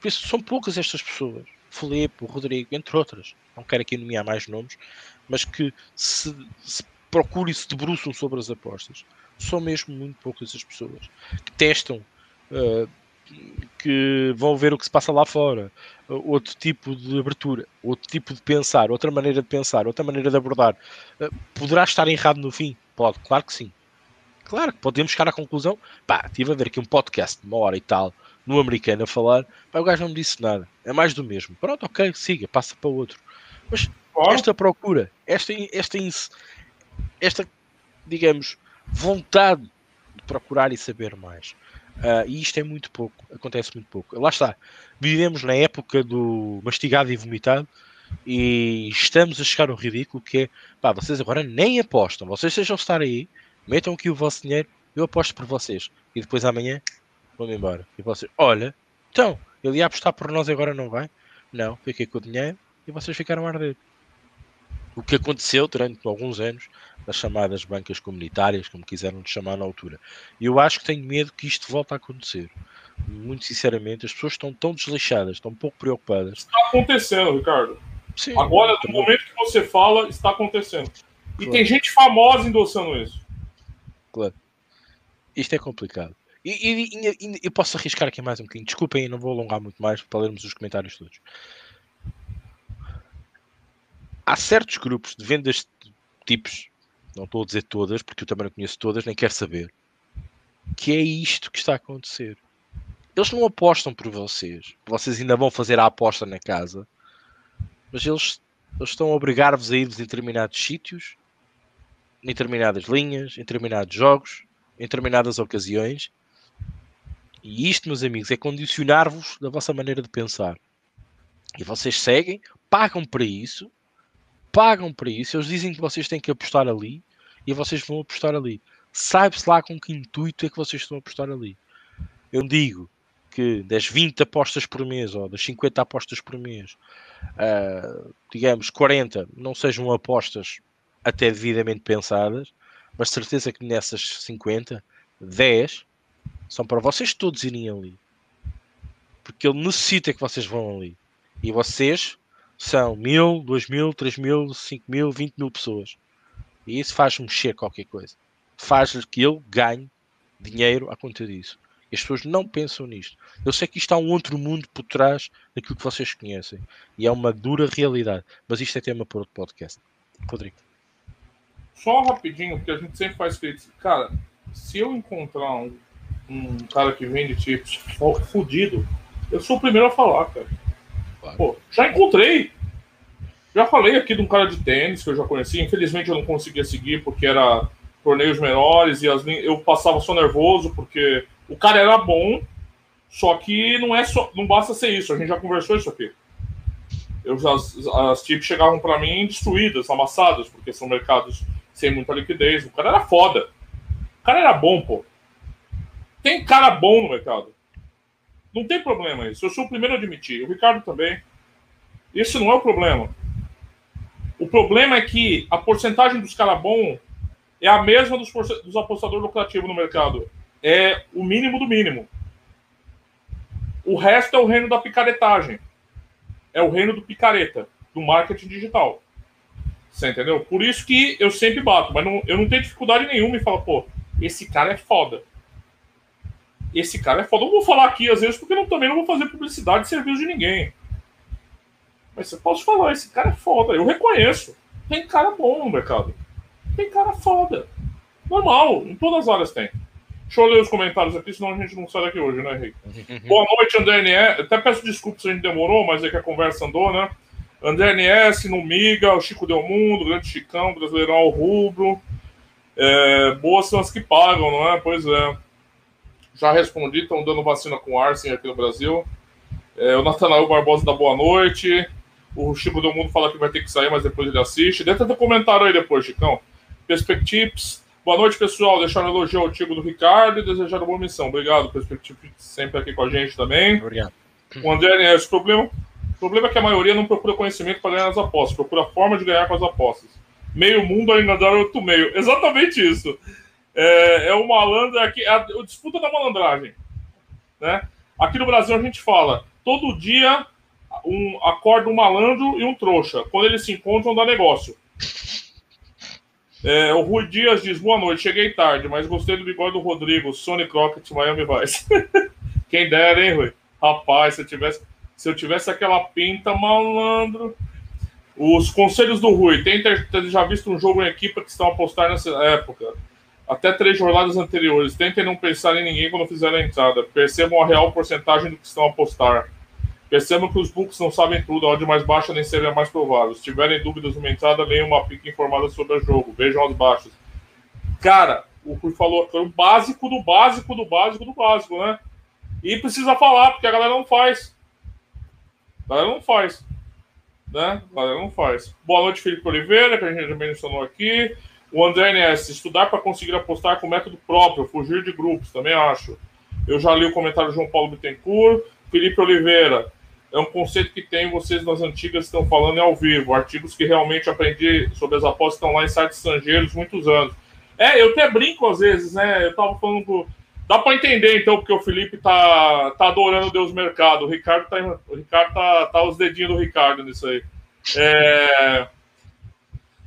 Por isso, são poucas estas pessoas. Felipe, o Rodrigo, entre outras. Não quero aqui nomear mais nomes, mas que se, se procuram e se debruçam sobre as apostas. São mesmo muito poucas as pessoas que testam. Uh, que vão ver o que se passa lá fora, outro tipo de abertura, outro tipo de pensar, outra maneira de pensar, outra maneira de abordar. Eh, poderá estar errado no fim? Pode, claro que sim. Claro que podemos chegar à conclusão. Pá, estive a ver aqui um podcast de uma hora e tal, no americano, a falar. Pá, o gajo não me disse nada. É mais do mesmo. Pronto, ok, siga, passa para outro. Mas esta procura, esta, esta, esta, digamos, vontade de procurar e saber mais Uh, e isto é muito pouco, acontece muito pouco. Lá está, vivemos na época do mastigado e vomitado e estamos a chegar ao ridículo que é, pá, vocês agora nem apostam, vocês sejam estar aí, metam aqui o vosso dinheiro, eu aposto por vocês e depois amanhã vão embora. E vocês, olha, então, ele ia apostar por nós e agora não vai? Não, fiquei com o dinheiro e vocês ficaram a arder o que aconteceu durante alguns anos nas chamadas bancas comunitárias, como quiseram chamar na altura. E eu acho que tenho medo que isto volte a acontecer. Muito sinceramente, as pessoas estão tão desleixadas, estão um pouco preocupadas. Está acontecendo, Ricardo. Sim, Agora, no momento que você fala, está acontecendo. E claro. tem gente famosa endossando isso. Claro. Isto é complicado. E, e, e, eu posso arriscar aqui mais um bocadinho. Desculpem, não vou alongar muito mais para lermos os comentários todos há certos grupos de vendas tipos, não estou a dizer todas, porque eu também não conheço todas, nem quero saber, que é isto que está a acontecer. Eles não apostam por vocês. Vocês ainda vão fazer a aposta na casa, mas eles, eles estão a obrigar-vos a ir em determinados sítios, em determinadas linhas, em determinados jogos, em determinadas ocasiões. E isto, meus amigos, é condicionar-vos da vossa maneira de pensar. E vocês seguem, pagam para isso pagam para isso, eles dizem que vocês têm que apostar ali e vocês vão apostar ali. Sabe-se lá com que intuito é que vocês estão a apostar ali. Eu digo que das 20 apostas por mês ou das 50 apostas por mês, uh, digamos 40 não sejam apostas até devidamente pensadas, mas certeza que nessas 50, 10 são para vocês todos irem ali. Porque ele necessita que vocês vão ali. E vocês são mil, dois mil, três mil, cinco mil, vinte mil pessoas. E isso faz mexer qualquer coisa. Faz que ele ganhe dinheiro à conta disso. E as pessoas não pensam nisto. Eu sei que isto há um outro mundo por trás daquilo que vocês conhecem. E é uma dura realidade. Mas isto é tema para outro podcast. Rodrigo. Só rapidinho, porque a gente sempre faz crítica. Cara, se eu encontrar um, um cara que vende chips fudido, eu sou o primeiro a falar, cara. Pô, já encontrei. Já falei aqui de um cara de tênis que eu já conheci. Infelizmente eu não conseguia seguir porque era torneios menores e as, eu passava só nervoso porque o cara era bom, só que não é só, não basta ser isso. A gente já conversou isso aqui. Eu já, as, as chips chegavam para mim destruídas, amassadas, porque são mercados sem muita liquidez. O cara era foda. O cara era bom, pô. Tem cara bom no mercado. Não tem problema isso. Eu sou o primeiro a admitir. O Ricardo também. Isso não é o problema. O problema é que a porcentagem dos caras bons é a mesma dos, dos apostadores lucrativos no mercado. É o mínimo do mínimo. O resto é o reino da picaretagem. É o reino do picareta, do marketing digital. Você entendeu? Por isso que eu sempre bato, mas não, eu não tenho dificuldade nenhuma em falar, pô, esse cara é foda esse cara é foda. Eu não vou falar aqui às vezes porque eu também não vou fazer publicidade de serviço de ninguém. Mas eu posso falar, esse cara é foda. Eu reconheço. Tem cara bom no mercado. tem cara foda. Normal, em todas as áreas tem. Deixa eu ler os comentários aqui, senão a gente não sai daqui hoje, né, Henrique? Boa noite, André NS. Até peço desculpas se a gente demorou, mas é que a conversa andou, né? André NS, no Miga, o Chico Del Mundo, o Grande Chicão, Brasileirão ao Rubro. É, boas são as que pagam, não é? Pois é. Já respondi, estão dando vacina com Arsen aqui no Brasil. É, o Natanael Barbosa da Boa Noite. O Chico Del Mundo fala que vai ter que sair, mas depois ele assiste. Deixa do comentário aí depois, Chicão. Perspectives. Boa noite, pessoal. Deixar um elogio ao time do Ricardo e desejar uma boa missão. Obrigado, Perspectives, sempre aqui com a gente também. Obrigado. O André esse problema. O problema é que a maioria não procura conhecimento para ganhar as apostas, procura forma de ganhar com as apostas. Meio mundo ainda dá outro meio. Exatamente isso. É, é o malandro aqui, é a, a disputa da malandragem. Né? Aqui no Brasil a gente fala, todo dia um, acorda um malandro e um trouxa. Quando eles se encontram, dá negócio. É, o Rui Dias diz: Boa noite, cheguei tarde, mas gostei do bigode do Rodrigo, Sony Crockett, Miami Vice. Quem dera, hein, Rui? Rapaz, se eu tivesse, se eu tivesse aquela pinta, malandro. Os conselhos do Rui: tem já visto um jogo em equipa que estão a apostar nessa época. Até três jornadas anteriores. Tentem não pensar em ninguém quando fizerem a entrada. Percebam a real porcentagem do que estão a apostar. Percebam que os books não sabem tudo, a odd mais baixa nem seria mais provável. Se tiverem dúvidas numa entrada, leiam uma pica informada sobre o jogo. Vejam as baixas. Cara, o Rui falou é o básico do básico do básico do básico, né? E precisa falar, porque a galera não faz. A galera não faz. Né? A galera não faz. Boa noite, Felipe Oliveira, que a gente já mencionou aqui. O André NS, estudar para conseguir apostar com método próprio, fugir de grupos, também acho. Eu já li o comentário do João Paulo Bittencourt. Felipe Oliveira, é um conceito que tem, vocês nas antigas estão falando ao vivo. Artigos que realmente aprendi sobre as apostas estão lá em sites estrangeiros muitos anos. É, eu até brinco às vezes, né? Eu tava falando. Dá para entender, então, porque o Felipe tá, tá adorando Deus Mercado. O Ricardo tá, o Ricardo tá, tá os dedinhos do Ricardo nisso aí. É,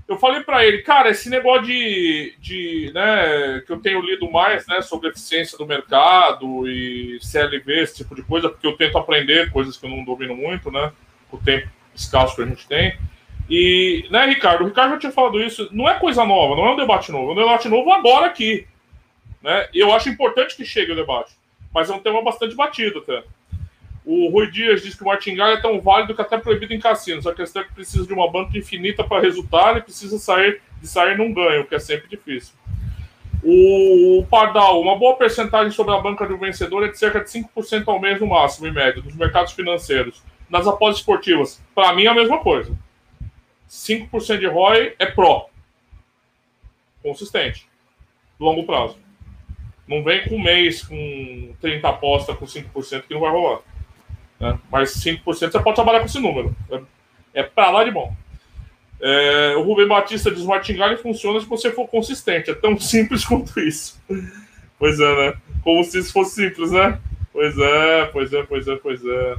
eu falei para ele, cara, esse negócio de, de né, que eu tenho lido mais, né, sobre eficiência do mercado e CLV, esse tipo de coisa, porque eu tento aprender coisas que eu não domino muito, né, o tempo escasso que a gente tem. E, né, Ricardo, o Ricardo já tinha falado isso, não é coisa nova, não é um debate novo, é um debate novo agora aqui, né, eu acho importante que chegue o debate, mas é um tema bastante batido até. O Rui Dias diz que o martingale é tão válido que até proibido em cassinos. A questão é que precisa de uma banca infinita para resultar e precisa sair de sair num ganho, o que é sempre difícil. O Pardal, uma boa percentagem sobre a banca do vencedor é de cerca de 5% ao mês no máximo, em média, dos mercados financeiros. Nas apostas esportivas, para mim é a mesma coisa. 5% de ROI é pró. Consistente. Longo prazo. Não vem com um mês com 30 apostas com 5% que não vai rolar. Né? Mas 5% você pode trabalhar com esse número. É, é para lá de bom. É, o Rubem Batista diz: Martingale funciona se você for consistente. É tão simples quanto isso. Pois é, né? Como se isso fosse simples, né? Pois é, pois é, pois é, pois é.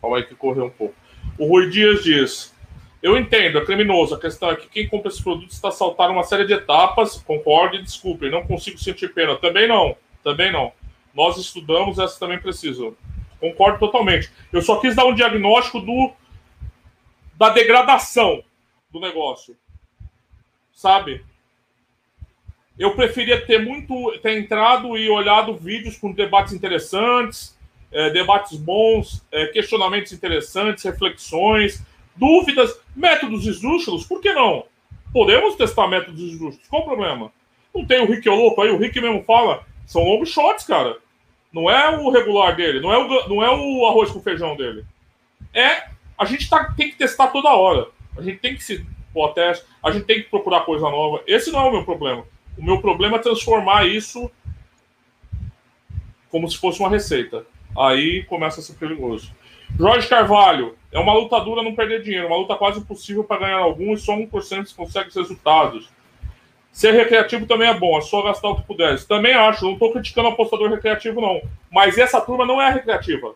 Calma aí que correu um pouco. O Rui Dias diz: Eu entendo, é criminoso. A questão é que quem compra esses produtos está saltando uma série de etapas. Concordo e desculpe, não consigo sentir pena. Também não, também não. Nós estudamos, essa também preciso. Concordo totalmente. Eu só quis dar um diagnóstico do da degradação do negócio. Sabe? Eu preferia ter muito ter entrado e olhado vídeos com debates interessantes, é, debates bons, é, questionamentos interessantes, reflexões, dúvidas, métodos esdrúxulos, por que não? Podemos testar métodos esdrúxulos, qual o problema? Não tem o Rick louco aí, o Rick mesmo fala, são long shots, cara. Não é o regular dele, não é o, não é o arroz com feijão dele. É. A gente tá, tem que testar toda hora. A gente tem que se pôr teste, a gente tem que procurar coisa nova. Esse não é o meu problema. O meu problema é transformar isso como se fosse uma receita. Aí começa a ser perigoso. Jorge Carvalho, é uma luta dura não perder dinheiro, uma luta quase impossível para ganhar algum e só 1% consegue os resultados. Ser recreativo também é bom, é só gastar o que puder. Também acho, não estou criticando o apostador recreativo, não. Mas essa turma não é recreativa.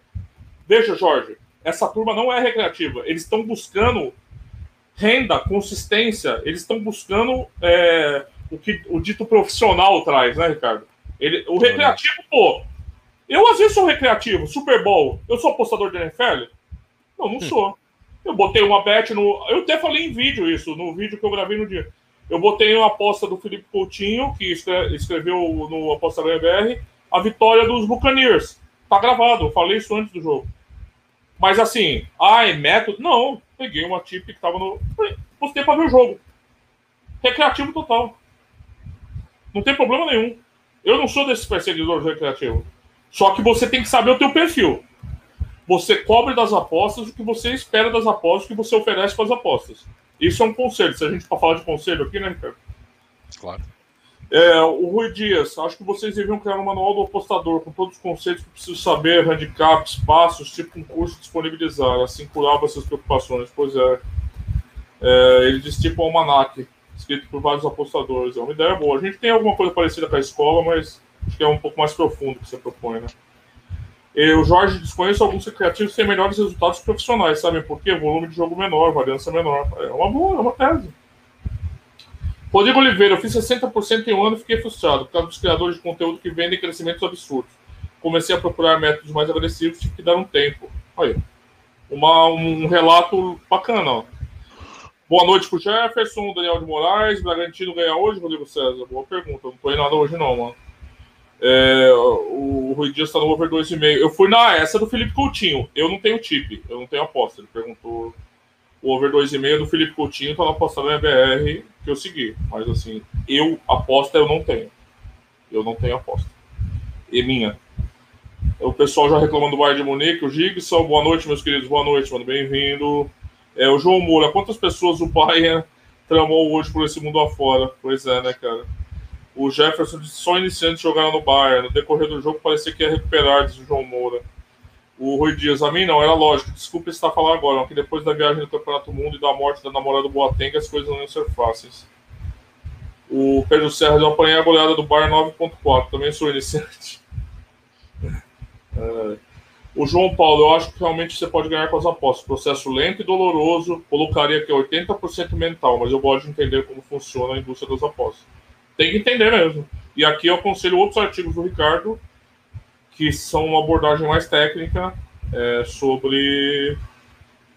Veja, Jorge, essa turma não é recreativa. Eles estão buscando renda, consistência, eles estão buscando é, o que o dito profissional traz, né, Ricardo? Ele, o recreativo, pô. Eu às vezes sou recreativo, Super Bowl. Eu sou apostador de NFL? Não, não hum. sou. Eu botei uma bet no. Eu até falei em vídeo isso, no vídeo que eu gravei no dia. Eu botei uma aposta do Felipe Coutinho, que escreveu no Aposta BR, a vitória dos Buccaneers. Tá gravado, eu falei isso antes do jogo. Mas assim, ah, é método? Não, peguei uma tip que tava no. Postei pra ver o jogo. Recreativo total. Não tem problema nenhum. Eu não sou desses perseguidores recreativos. Só que você tem que saber o teu perfil. Você cobre das apostas o que você espera das apostas, o que você oferece para as apostas. Isso é um conselho. Se a gente for falar de conselho aqui, né, Ricardo? Claro. É, o Rui Dias, acho que vocês deviam criar um manual do apostador com todos os conceitos que preciso saber, handicaps, passos, tipo um curso disponibilizar, assim curava essas preocupações. Pois é. é ele diz tipo almanac, escrito por vários apostadores. É uma ideia boa. A gente tem alguma coisa parecida com a escola, mas acho que é um pouco mais profundo que você propõe, né? E o Jorge desconhece alguns recreativos que têm melhores resultados profissionais, sabem por quê? Volume de jogo menor, variância menor. É uma boa, é uma tese. Rodrigo Oliveira, eu fiz 60% em um ano e fiquei frustrado por causa dos criadores de conteúdo que vendem crescimentos absurdos. Comecei a procurar métodos mais agressivos, tive que dar um tempo. Olha, uma, um relato bacana. Ó. Boa noite pro Jefferson, Daniel de Moraes. Bragantino ganha hoje, Rodrigo César? Boa pergunta. Não tô em nada hoje, não, mano. É, o Rui Dias tá no over 2,5. Eu fui na essa do Felipe Coutinho. Eu não tenho tip, eu não tenho aposta. Ele perguntou o over 2,5 do Felipe Coutinho, tá na aposta da BR que eu segui. Mas assim, eu aposta eu não tenho. Eu não tenho aposta. E minha. O pessoal já reclamando do Bayern de Munique, o Gigson, boa noite, meus queridos, boa noite, mano, bem-vindo. É, o João Moura, quantas pessoas o Bayern tramou hoje por esse mundo afora? Pois é, né, cara? O Jefferson só iniciantes jogaram no Bayern. No decorrer do jogo parecia que ia recuperar, diz o João Moura. O Rui Dias, a mim não, era lógico. Desculpa estar falando agora, que depois da viagem do Campeonato Mundo e da morte da namorada do Boateng, as coisas não iam ser fáceis. O Pedro Serra, eu apanhei a goleada do Bar 9.4, também sou iniciante. É. O João Paulo, eu acho que realmente você pode ganhar com as apostas. Processo lento e doloroso, colocaria aqui 80% mental, mas eu gosto de entender como funciona a indústria das apostas. Tem que entender mesmo. E aqui eu aconselho outros artigos do Ricardo, que são uma abordagem mais técnica é, sobre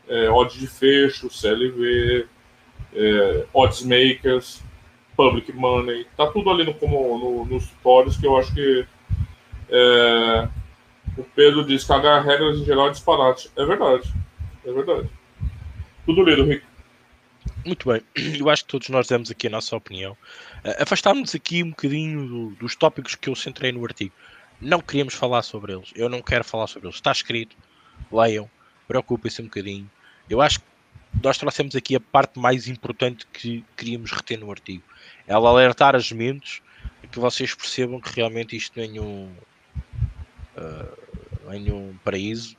é, odds de fecho, CLV, é, odds makers, public money, tá tudo ali no, como, no, nos tutorials que eu acho que é, o Pedro diz cagar regras em geral é disparate. É verdade, é verdade. Tudo lido, Rick. Muito bem, eu acho que todos nós demos aqui a nossa opinião. Uh, Afastámos aqui um bocadinho do, dos tópicos que eu centrei no artigo não queríamos falar sobre eles. Eu não quero falar sobre eles. Está escrito, leiam, preocupem-se um bocadinho. Eu acho que nós trouxemos aqui a parte mais importante que queríamos reter no artigo. Ela alertar as mentes que vocês percebam que realmente isto não é um, uh, nenhum paraíso,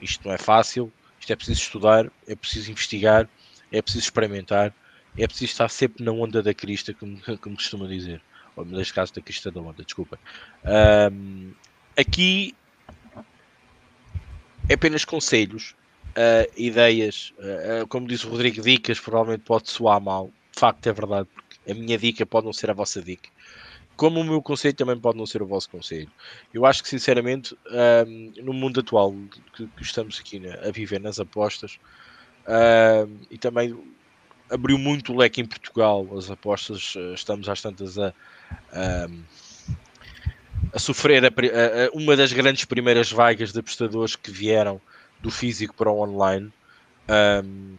isto não é fácil, isto é preciso estudar, é preciso investigar, é preciso experimentar, é preciso estar sempre na onda da crista, como, como costuma dizer ou neste caso da Crista da Onda, desculpa. Um, aqui é apenas conselhos, uh, ideias, uh, como disse o Rodrigo, dicas provavelmente pode soar mal, de facto é verdade, porque a minha dica pode não ser a vossa dica. Como o meu conselho também pode não ser o vosso conselho. Eu acho que, sinceramente, um, no mundo atual que, que estamos aqui né, a viver nas apostas, e também abriu muito o leque em Portugal. As apostas, estamos às tantas a, a, a sofrer a, a, uma das grandes primeiras vagas de apostadores que vieram do físico para o online. Um,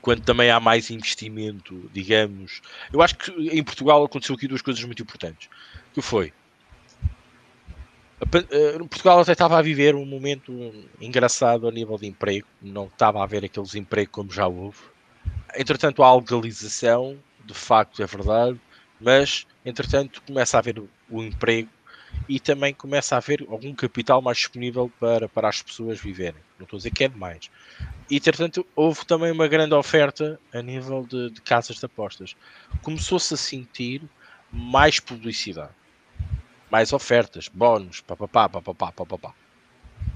quando também há mais investimento, digamos. Eu acho que em Portugal aconteceu aqui duas coisas muito importantes. Que foi eh, Portugal até estava a viver um momento engraçado a nível de emprego, não estava a haver aquele desemprego como já houve. Entretanto, há legalização, de facto é verdade, mas entretanto começa a haver o, emprego e também começa a haver algum capital mais disponível para, para as pessoas viverem. Não estou a dizer que é demais. E, entretanto, houve também uma grande oferta a nível de, de casas de apostas. Começou-se a sentir mais publicidade, mais ofertas, bónus, papapá, papapá, papapá.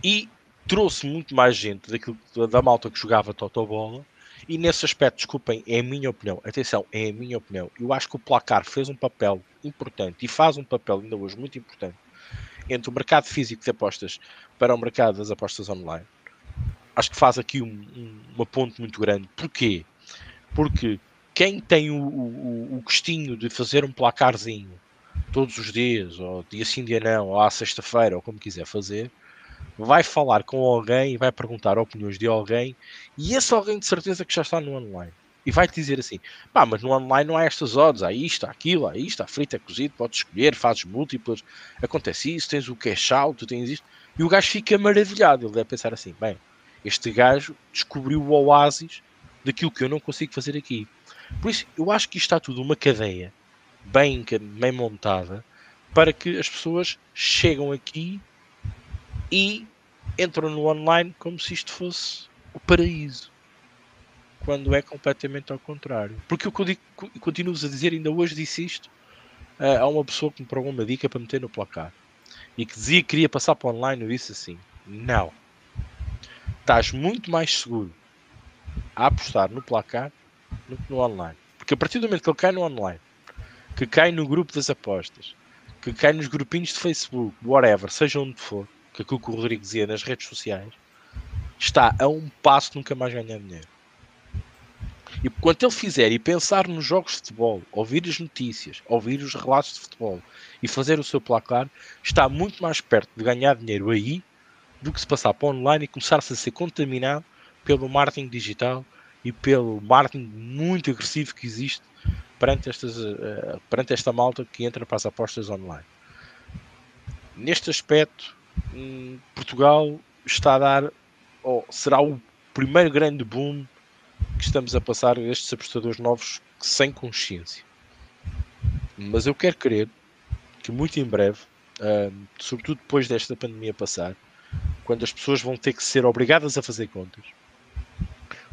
E trouxe muito mais gente daquilo, da malta que jogava Totobola e nesse aspecto, desculpem, é a minha opinião. Atenção, é a minha opinião. Eu acho que o placar fez um papel importante e faz um papel ainda hoje muito importante entre o mercado físico de apostas para o mercado das apostas online. Acho que faz aqui um, um, uma ponte muito grande. Porquê? Porque quem tem o, o, o gostinho de fazer um placarzinho todos os dias, ou dia sim, dia não, ou à sexta-feira, ou como quiser fazer, vai falar com alguém vai perguntar opiniões de alguém, e esse alguém de certeza que já está no online. E vai-te dizer assim: pá, mas no online não há estas odds, há isto, há aquilo, há isto, há frito, é cozido, podes escolher, fazes múltiplas, acontece isso, tens o cash out, tens isto. E o gajo fica maravilhado. Ele deve pensar assim: bem, este gajo descobriu o oásis daquilo que eu não consigo fazer aqui. Por isso, eu acho que isto está tudo uma cadeia bem, bem montada para que as pessoas chegam aqui e entram no online como se isto fosse o paraíso. Quando é completamente ao contrário. Porque eu digo, continuo a dizer, ainda hoje disse isto a uma pessoa que me pagou uma dica para meter no placar e que dizia que queria passar para online. Eu disse assim: não, estás muito mais seguro a apostar no placar do que no online. Porque a partir do momento que ele cai no online, que cai no grupo das apostas, que cai nos grupinhos de Facebook, whatever, seja onde for, que aquilo que o Rodrigo dizia nas redes sociais, está a um passo de nunca mais ganhar dinheiro. E quando ele fizer e pensar nos jogos de futebol, ouvir as notícias, ouvir os relatos de futebol e fazer o seu placar, está muito mais perto de ganhar dinheiro aí do que se passar para online e começar-se a ser contaminado pelo marketing digital e pelo marketing muito agressivo que existe perante, estas, uh, perante esta malta que entra para as apostas online. Neste aspecto, hum, Portugal está a dar, ou será o primeiro grande boom que estamos a passar a estes apostadores novos sem consciência. Mas eu quero crer que muito em breve, uh, sobretudo depois desta pandemia passar, quando as pessoas vão ter que ser obrigadas a fazer contas,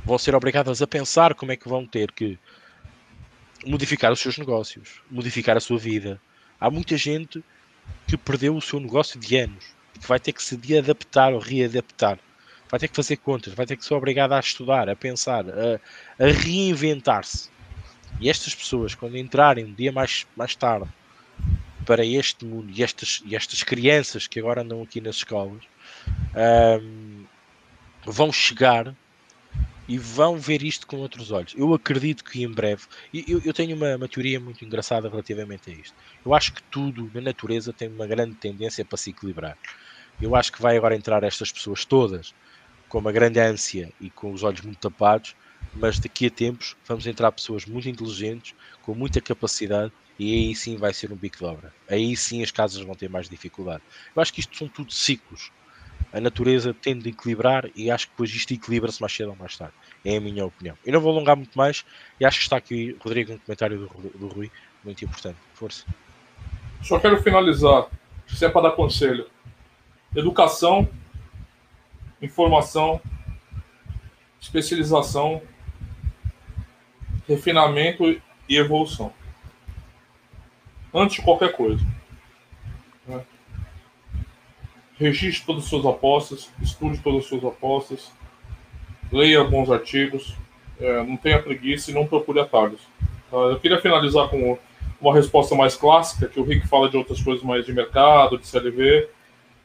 vão ser obrigadas a pensar como é que vão ter que modificar os seus negócios, modificar a sua vida. Há muita gente que perdeu o seu negócio de anos que vai ter que se adaptar ou readaptar. Vai ter que fazer contas, vai ter que ser obrigado a estudar, a pensar, a, a reinventar-se. E estas pessoas, quando entrarem um dia mais, mais tarde para este mundo e estas, e estas crianças que agora andam aqui nas escolas, um, vão chegar e vão ver isto com outros olhos. Eu acredito que em breve. Eu, eu tenho uma, uma, teoria muito engraçada relativamente a isto. Eu acho que tudo na natureza tem uma grande tendência para se equilibrar. Eu acho que vai agora entrar estas pessoas todas com uma grande ânsia e com os olhos muito tapados, mas daqui a tempos vamos entrar pessoas muito inteligentes, com muita capacidade, e aí sim vai ser um bico de obra. Aí sim as casas vão ter mais dificuldade. Eu acho que isto são tudo ciclos a natureza tende a equilibrar e acho que depois isto equilibra-se mais cedo ou mais tarde. É a minha opinião. E não vou alongar muito mais e acho que está aqui, Rodrigo, um comentário do, do Rui muito importante. Força. Só quero finalizar, se é para dar conselho. Educação, informação, especialização, refinamento e evolução. Antes de qualquer coisa. Né? Registre todas as suas apostas, estude todas as suas apostas, leia bons artigos, é, não tenha preguiça e não procure atalhos. Uh, eu queria finalizar com uma resposta mais clássica, que o Rick fala de outras coisas mais de mercado, de CLV.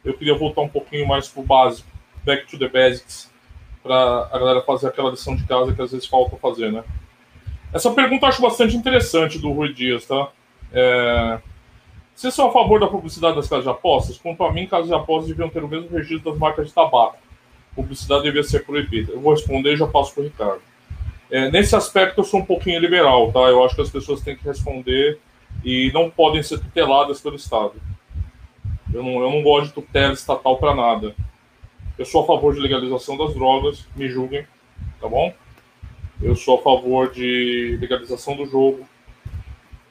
Eu queria voltar um pouquinho mais para o básico, back to the basics, para a galera fazer aquela lição de casa que às vezes falta fazer, né? Essa pergunta eu acho bastante interessante do Rui Dias, tá? É, vocês são a favor da publicidade das casas de apostas? Quanto a mim, casas de apostas deviam ter o mesmo registro das marcas de tabaco. Publicidade devia ser proibida. Eu vou responder e já passo para o Ricardo. É, nesse aspecto, eu sou um pouquinho liberal, tá? Eu acho que as pessoas têm que responder e não podem ser tuteladas pelo Estado. Eu não, eu não gosto de tutela estatal para nada. Eu sou a favor de legalização das drogas, me julguem, tá bom? Eu sou a favor de legalização do jogo,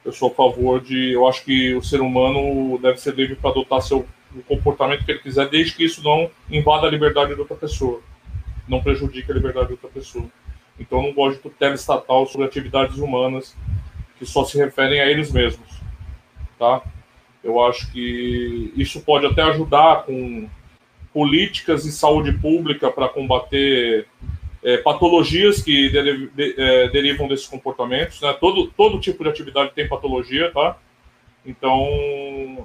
eu sou a favor de. Eu acho que o ser humano deve ser livre para adotar seu, o comportamento que ele quiser, desde que isso não invada a liberdade de outra pessoa, não prejudique a liberdade de outra pessoa. Então, eu não gosto de tutela estatal sobre atividades humanas que só se referem a eles mesmos. Tá? Eu acho que isso pode até ajudar com políticas de saúde pública para combater é, patologias que de, é, derivam desses comportamentos. Né? Todo, todo tipo de atividade tem patologia, tá? Então,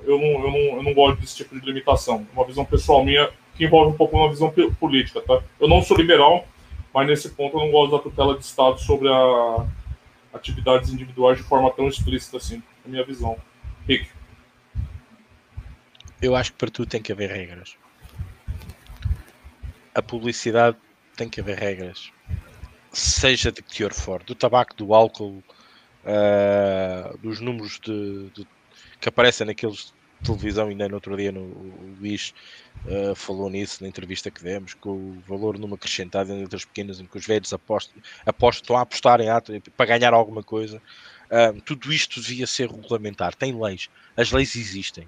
eu não, eu, não, eu não gosto desse tipo de limitação. Uma visão pessoal minha que envolve um pouco uma visão política, tá? Eu não sou liberal, mas nesse ponto eu não gosto da tutela de Estado sobre a, atividades individuais de forma tão explícita assim, na minha visão. Rick. Eu acho que para tudo tem que haver regras. A publicidade tem que haver regras. Seja de que teor for, do tabaco, do álcool, uh, dos números de, de, que aparecem naqueles televisão, ainda no outro dia no, o Luís uh, falou nisso na entrevista que demos, que o valor numa acrescentada em letras pequenas, em que os velhos apostam, apostam a apostar em ato para ganhar alguma coisa. Uh, tudo isto devia ser regulamentar. Tem leis. As leis existem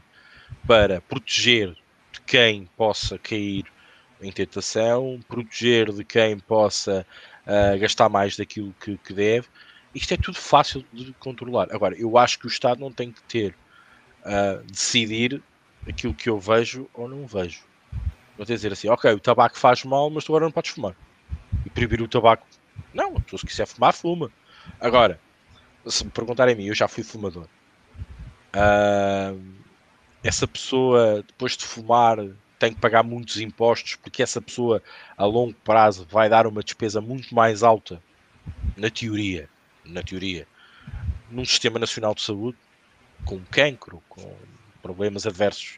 para proteger de quem possa cair em tentação, proteger de quem possa uh, gastar mais daquilo que, que deve. Isto é tudo fácil de controlar. Agora, eu acho que o Estado não tem que ter uh, decidir aquilo que eu vejo ou não vejo. Vou dizer assim, ok, o tabaco faz mal, mas tu agora não podes fumar. E proibir o tabaco. Não, tu se quiser fumar, fuma. Agora, se me perguntarem a mim, eu já fui fumador. Uh, essa pessoa, depois de fumar, tem que pagar muitos impostos, porque essa pessoa, a longo prazo, vai dar uma despesa muito mais alta, na teoria, na teoria, num sistema nacional de saúde, com cancro, com problemas adversos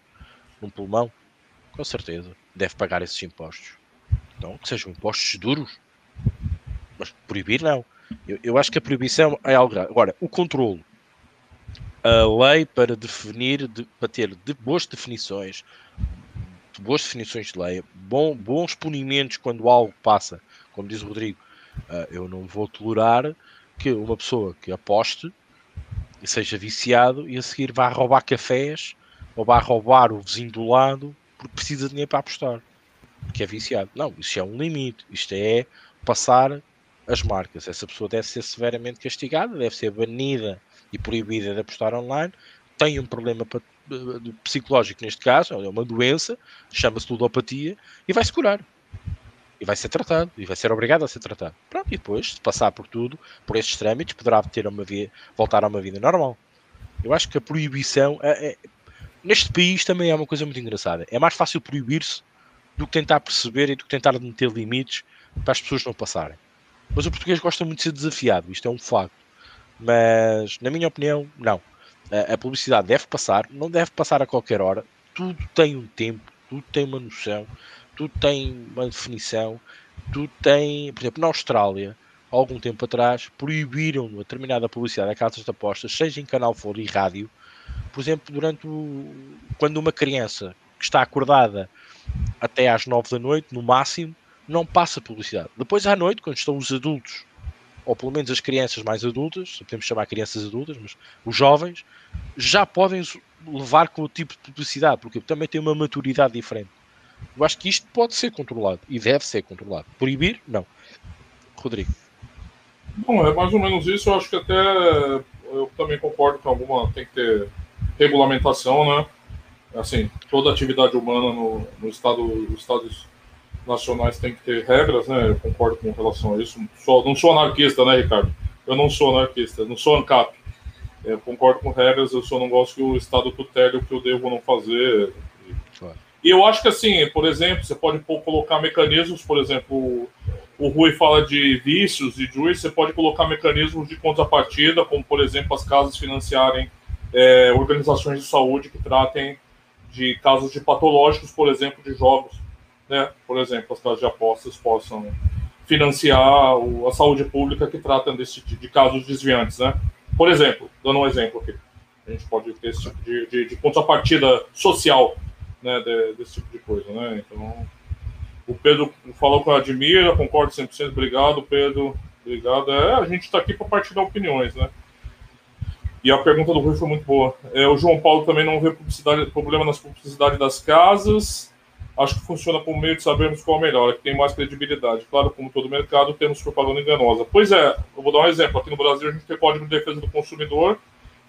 no pulmão, com certeza deve pagar esses impostos. Então, que sejam impostos duros, mas proibir não. Eu, eu acho que a proibição é algo. Agora, o controle, a lei para definir, de, para ter de boas definições, de boas definições de lei, bom, bons punimentos quando algo passa, como diz o Rodrigo, uh, eu não vou tolerar que uma pessoa que aposte seja viciado e a seguir vá roubar cafés ou vá roubar o vizinho do lado porque precisa de dinheiro para apostar, porque é viciado. Não, isso é um limite. Isto é passar as marcas. Essa pessoa deve ser severamente castigada, deve ser banida e proibida de apostar online. Tem um problema psicológico neste caso, é uma doença, chama-se ludopatia e vai-se curar e vai ser tratado, e vai ser obrigado a ser tratado. Pronto, e depois, se passar por tudo, por esses trâmites, poderá ter uma via, voltar a uma vida normal. Eu acho que a proibição é, é, neste país também é uma coisa muito engraçada. É mais fácil proibir-se do que tentar perceber e do que tentar meter limites para as pessoas não passarem. Mas o português gosta muito de ser desafiado, isto é um facto. Mas, na minha opinião, não. A, publicidade deve passar, não deve passar a qualquer hora. Tudo tem um tempo, tudo tem uma noção tudo tem uma definição, tudo tem, por exemplo, na Austrália, algum tempo atrás, proibiram uma determinada publicidade a casas de apostas, seja em canal for e rádio, por exemplo, durante o, quando uma criança que está acordada até às nove da noite, no máximo, não passa publicidade. Depois à noite, quando estão os adultos, ou pelo menos as crianças mais adultas, podemos chamar crianças adultas, mas os jovens, já podem levar com o tipo de publicidade, porque também tem uma maturidade diferente. Eu acho que isto pode ser controlado e deve ser controlado. Proibir, não. Rodrigo. Bom, é mais ou menos isso. Eu acho que até eu também concordo que alguma tem que ter regulamentação, né? Assim, toda atividade humana no, no estado, os estados nacionais tem que ter regras, né? Eu concordo com relação a isso. Não sou anarquista, né, Ricardo? Eu não sou anarquista, não sou ANCAP. Eu concordo com regras, eu só não gosto que o Estado tutele o que eu devo não fazer. Claro. E eu acho que, assim, por exemplo, você pode colocar mecanismos, por exemplo, o Rui fala de vícios e juiz, você pode colocar mecanismos de contrapartida, como, por exemplo, as casas financiarem é, organizações de saúde que tratem de casos de patológicos, por exemplo, de jogos. Né? Por exemplo, as casas de apostas possam financiar a saúde pública que tratam desse, de casos desviantes. Né? Por exemplo, dando um exemplo aqui, a gente pode ter esse tipo de, de, de contrapartida social né, de, desse tipo de coisa, né? Então, o Pedro falou a Admira, concordo 100%, obrigado, Pedro, obrigado. É, a gente está aqui para partilhar opiniões, né? E a pergunta do Rui foi muito boa. É, o João Paulo também não vê publicidade, problema nas publicidades das casas. Acho que funciona por meio de sabermos qual é o melhor, que tem mais credibilidade. Claro, como todo mercado, temos propaganda enganosa. Pois é, eu vou dar um exemplo. Aqui no Brasil, a gente tem Código de Defesa do Consumidor,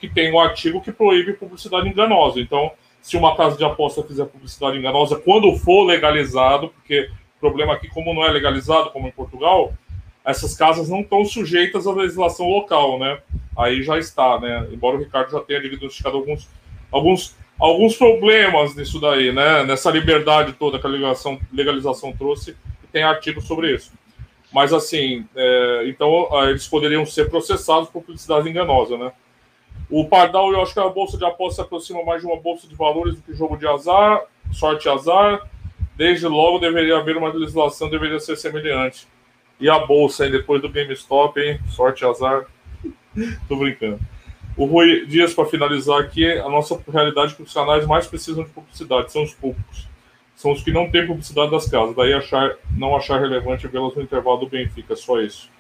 que tem um artigo que proíbe publicidade enganosa. Então, se uma casa de aposta fizer publicidade enganosa, quando for legalizado, porque o problema aqui, como não é legalizado, como em Portugal, essas casas não estão sujeitas à legislação local, né? Aí já está, né? Embora o Ricardo já tenha diagnosticado alguns, alguns, alguns problemas nisso daí, né? Nessa liberdade toda que a legalização, legalização trouxe, tem artigo sobre isso. Mas assim, é, então eles poderiam ser processados por publicidade enganosa, né? O Pardal, eu acho que a bolsa de aposta se aproxima mais de uma bolsa de valores do que jogo de azar, sorte azar. Desde logo deveria haver uma legislação, deveria ser semelhante. E a bolsa, hein, depois do GameStop, hein? Sorte azar. Tô brincando. O Rui Dias, para finalizar aqui, a nossa realidade é que os canais mais precisam de publicidade são os públicos. São os que não têm publicidade das casas. Daí achar, não achar relevante vê-las no intervalo do Benfica, só isso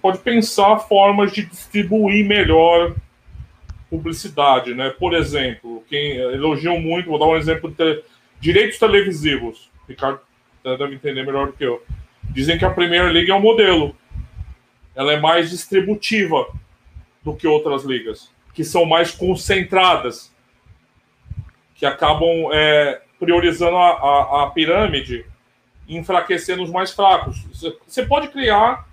pode pensar formas de distribuir melhor publicidade, né? Por exemplo, quem elogiam muito, vou dar um exemplo de direitos televisivos. O Ricardo deve entender melhor do que eu. Dizem que a Premier League é um modelo. Ela é mais distributiva do que outras ligas, que são mais concentradas, que acabam é, priorizando a, a, a pirâmide enfraquecendo os mais fracos. Você pode criar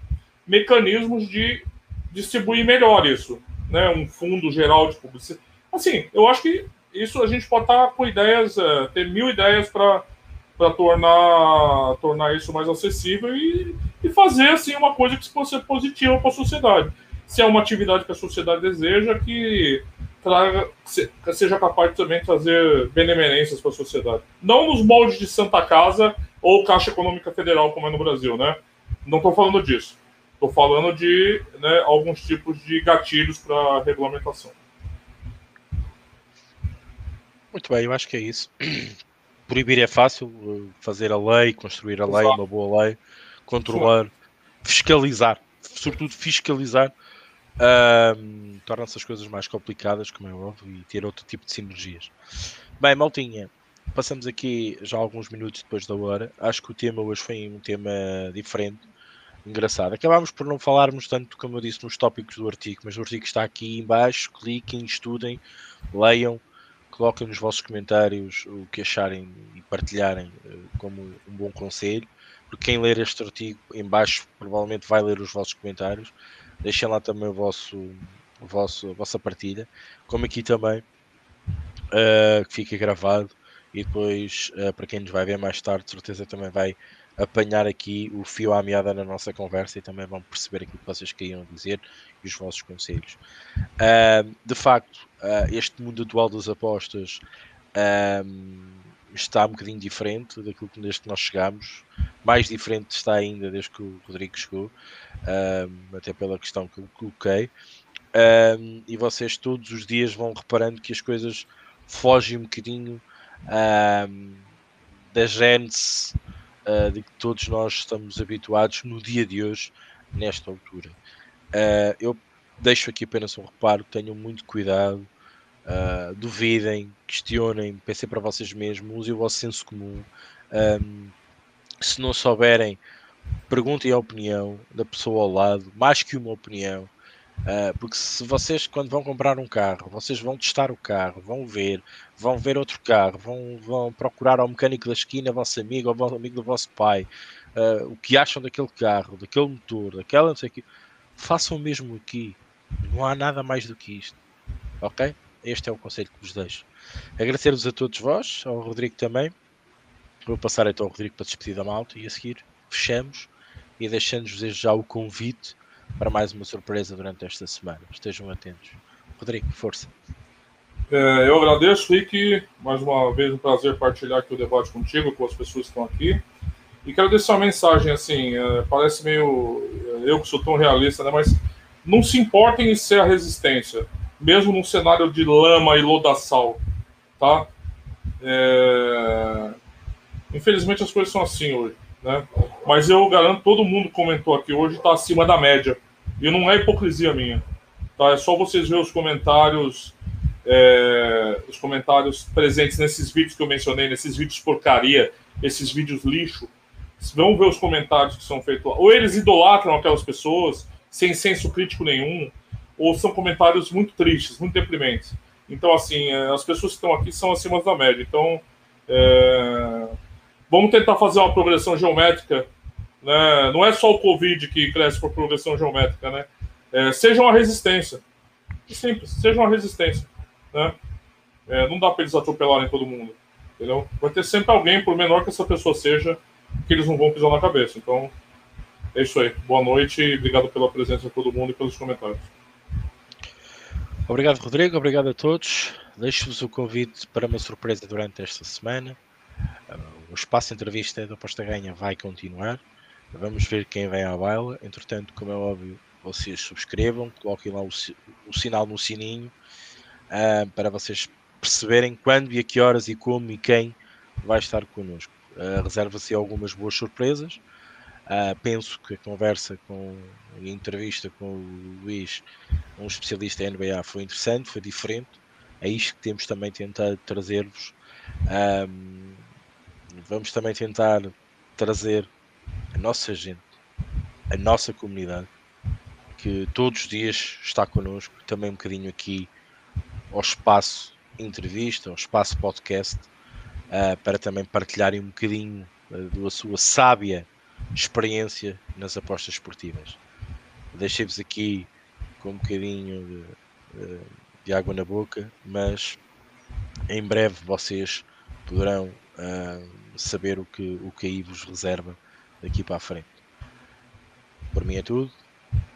mecanismos de distribuir melhor isso, né? Um fundo geral de publicidade. Assim, eu acho que isso a gente pode estar com ideias, é, ter mil ideias para para tornar tornar isso mais acessível e, e fazer assim uma coisa que possa ser positiva para a sociedade. Se é uma atividade que a sociedade deseja, que traga, seja capaz de também trazer benemerências para a sociedade. Não nos moldes de Santa Casa ou Caixa Econômica Federal, como é no Brasil, né? Não estou falando disso. Estou falando de né, alguns tipos de gatilhos para regulamentação. Muito bem, eu acho que é isso. Proibir é fácil, fazer a lei, construir a lei, Exato. uma boa lei, controlar, Sim. fiscalizar, sobretudo fiscalizar, uh, torna-se as coisas mais complicadas, como é óbvio, e ter outro tipo de sinergias. Bem, Maltinha, passamos aqui já alguns minutos depois da hora. Acho que o tema hoje foi um tema diferente engraçado. Acabámos por não falarmos tanto, como eu disse, nos tópicos do artigo, mas o artigo está aqui embaixo, cliquem, estudem, leiam, coloquem nos vossos comentários o que acharem e partilharem eh, como um bom conselho, porque quem ler este artigo embaixo provavelmente vai ler os vossos comentários. Deixem lá também o vosso, o vosso, a vossa partilha, como aqui também, uh, que fica gravado e depois uh, para quem nos vai ver mais tarde, de certeza também vai apanhar aqui o fio à meada na nossa conversa e também vão perceber aquilo que vocês queriam dizer e os vossos conselhos. Uh, de facto, este mundo atual das apostas está um bocadinho diferente daquilo que desde que nós chegamos. Mais diferente está ainda desde que o Rodrigo chegou, até pela questão que eu coloquei. e vocês todos os dias vão reparando que as coisas fogem um bocadinho da gênese uh, de que todos nós estamos habituados no dia de hoje, nesta altura. Uh, eu deixo aqui apenas um reparo: tenham muito cuidado, uh, duvidem, questionem, pensem para vocês mesmos, usem o vosso senso comum. Um, se não souberem, perguntem a opinião da pessoa ao lado, mais que uma opinião. Uh, porque se vocês, quando vão comprar um carro, vocês vão testar o carro, vão ver, vão ver outro carro, vão, vão procurar ao mecânico da esquina, vosso amigo, ou amigo do vosso pai, uh, o que acham daquele carro, daquele motor, daquela não sei o que, façam o mesmo aqui. Não há nada mais do que isto. Ok? Este é o conselho que vos deixo. Agradecer-vos a todos vós, ao Rodrigo também. Vou passar então ao Rodrigo para despedir da malta e a seguir fechamos e deixando-vos já o convite para mais uma surpresa durante esta semana. Estejam atentos. Rodrigo, força. É, eu agradeço, Rick. Mais uma vez, um prazer partilhar aqui o debate contigo, com as pessoas que estão aqui. E quero deixar uma mensagem, assim, é, parece meio. É, eu que sou tão realista, né? Mas não se importem em ser a resistência, mesmo num cenário de lama e lodaçal, tá? É... Infelizmente as coisas são assim hoje, né? Mas eu garanto, todo mundo comentou aqui hoje está acima da média. E não é hipocrisia minha, tá? É só vocês ver os comentários é, os comentários presentes nesses vídeos que eu mencionei, nesses vídeos porcaria, esses vídeos lixo, vão ver os comentários que são feitos lá. Ou eles idolatram aquelas pessoas sem senso crítico nenhum, ou são comentários muito tristes, muito deprimentes. Então, assim, é, as pessoas que estão aqui são acima da média. Então, é... vamos tentar fazer uma progressão geométrica. Né? Não é só o Covid que cresce por progressão geométrica, né? É, seja uma resistência. Simples, seja uma resistência. Né? É, não dá para eles atropelarem todo mundo. Entendeu? Vai ter sempre alguém, por menor que essa pessoa seja, que eles não vão pisar na cabeça. Então, é isso aí. Boa noite e obrigado pela presença de todo mundo e pelos comentários. Obrigado, Rodrigo. Obrigado a todos. Deixo-vos o convite para uma surpresa durante esta semana. O espaço de entrevista da Aposta Ganha vai continuar. Vamos ver quem vem à baila. Entretanto, como é óbvio, vocês subscrevam, coloquem lá o, o sinal no sininho uh, para vocês perceberem quando e a que horas e como e quem vai estar connosco. Uh, Reserva-se algumas boas surpresas. Uh, penso que a conversa com a entrevista com o Luís, um especialista em NBA, foi interessante, foi diferente. É isto que temos também tentado trazer-vos. Um, vamos também tentar trazer a nossa gente, a nossa comunidade, que todos os dias está connosco, também um bocadinho aqui ao espaço entrevista, ao espaço podcast, uh, para também partilharem um bocadinho uh, da sua sábia experiência nas apostas esportivas. Deixei-vos aqui com um bocadinho de, de, água na boca, mas em breve vocês poderão uh, saber o que, o que aí vos reserva daqui para a frente. Por mim é tudo.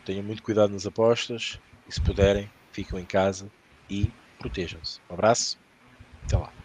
Tenham muito cuidado nas apostas e se puderem, fiquem em casa e protejam-se. Um abraço, até lá.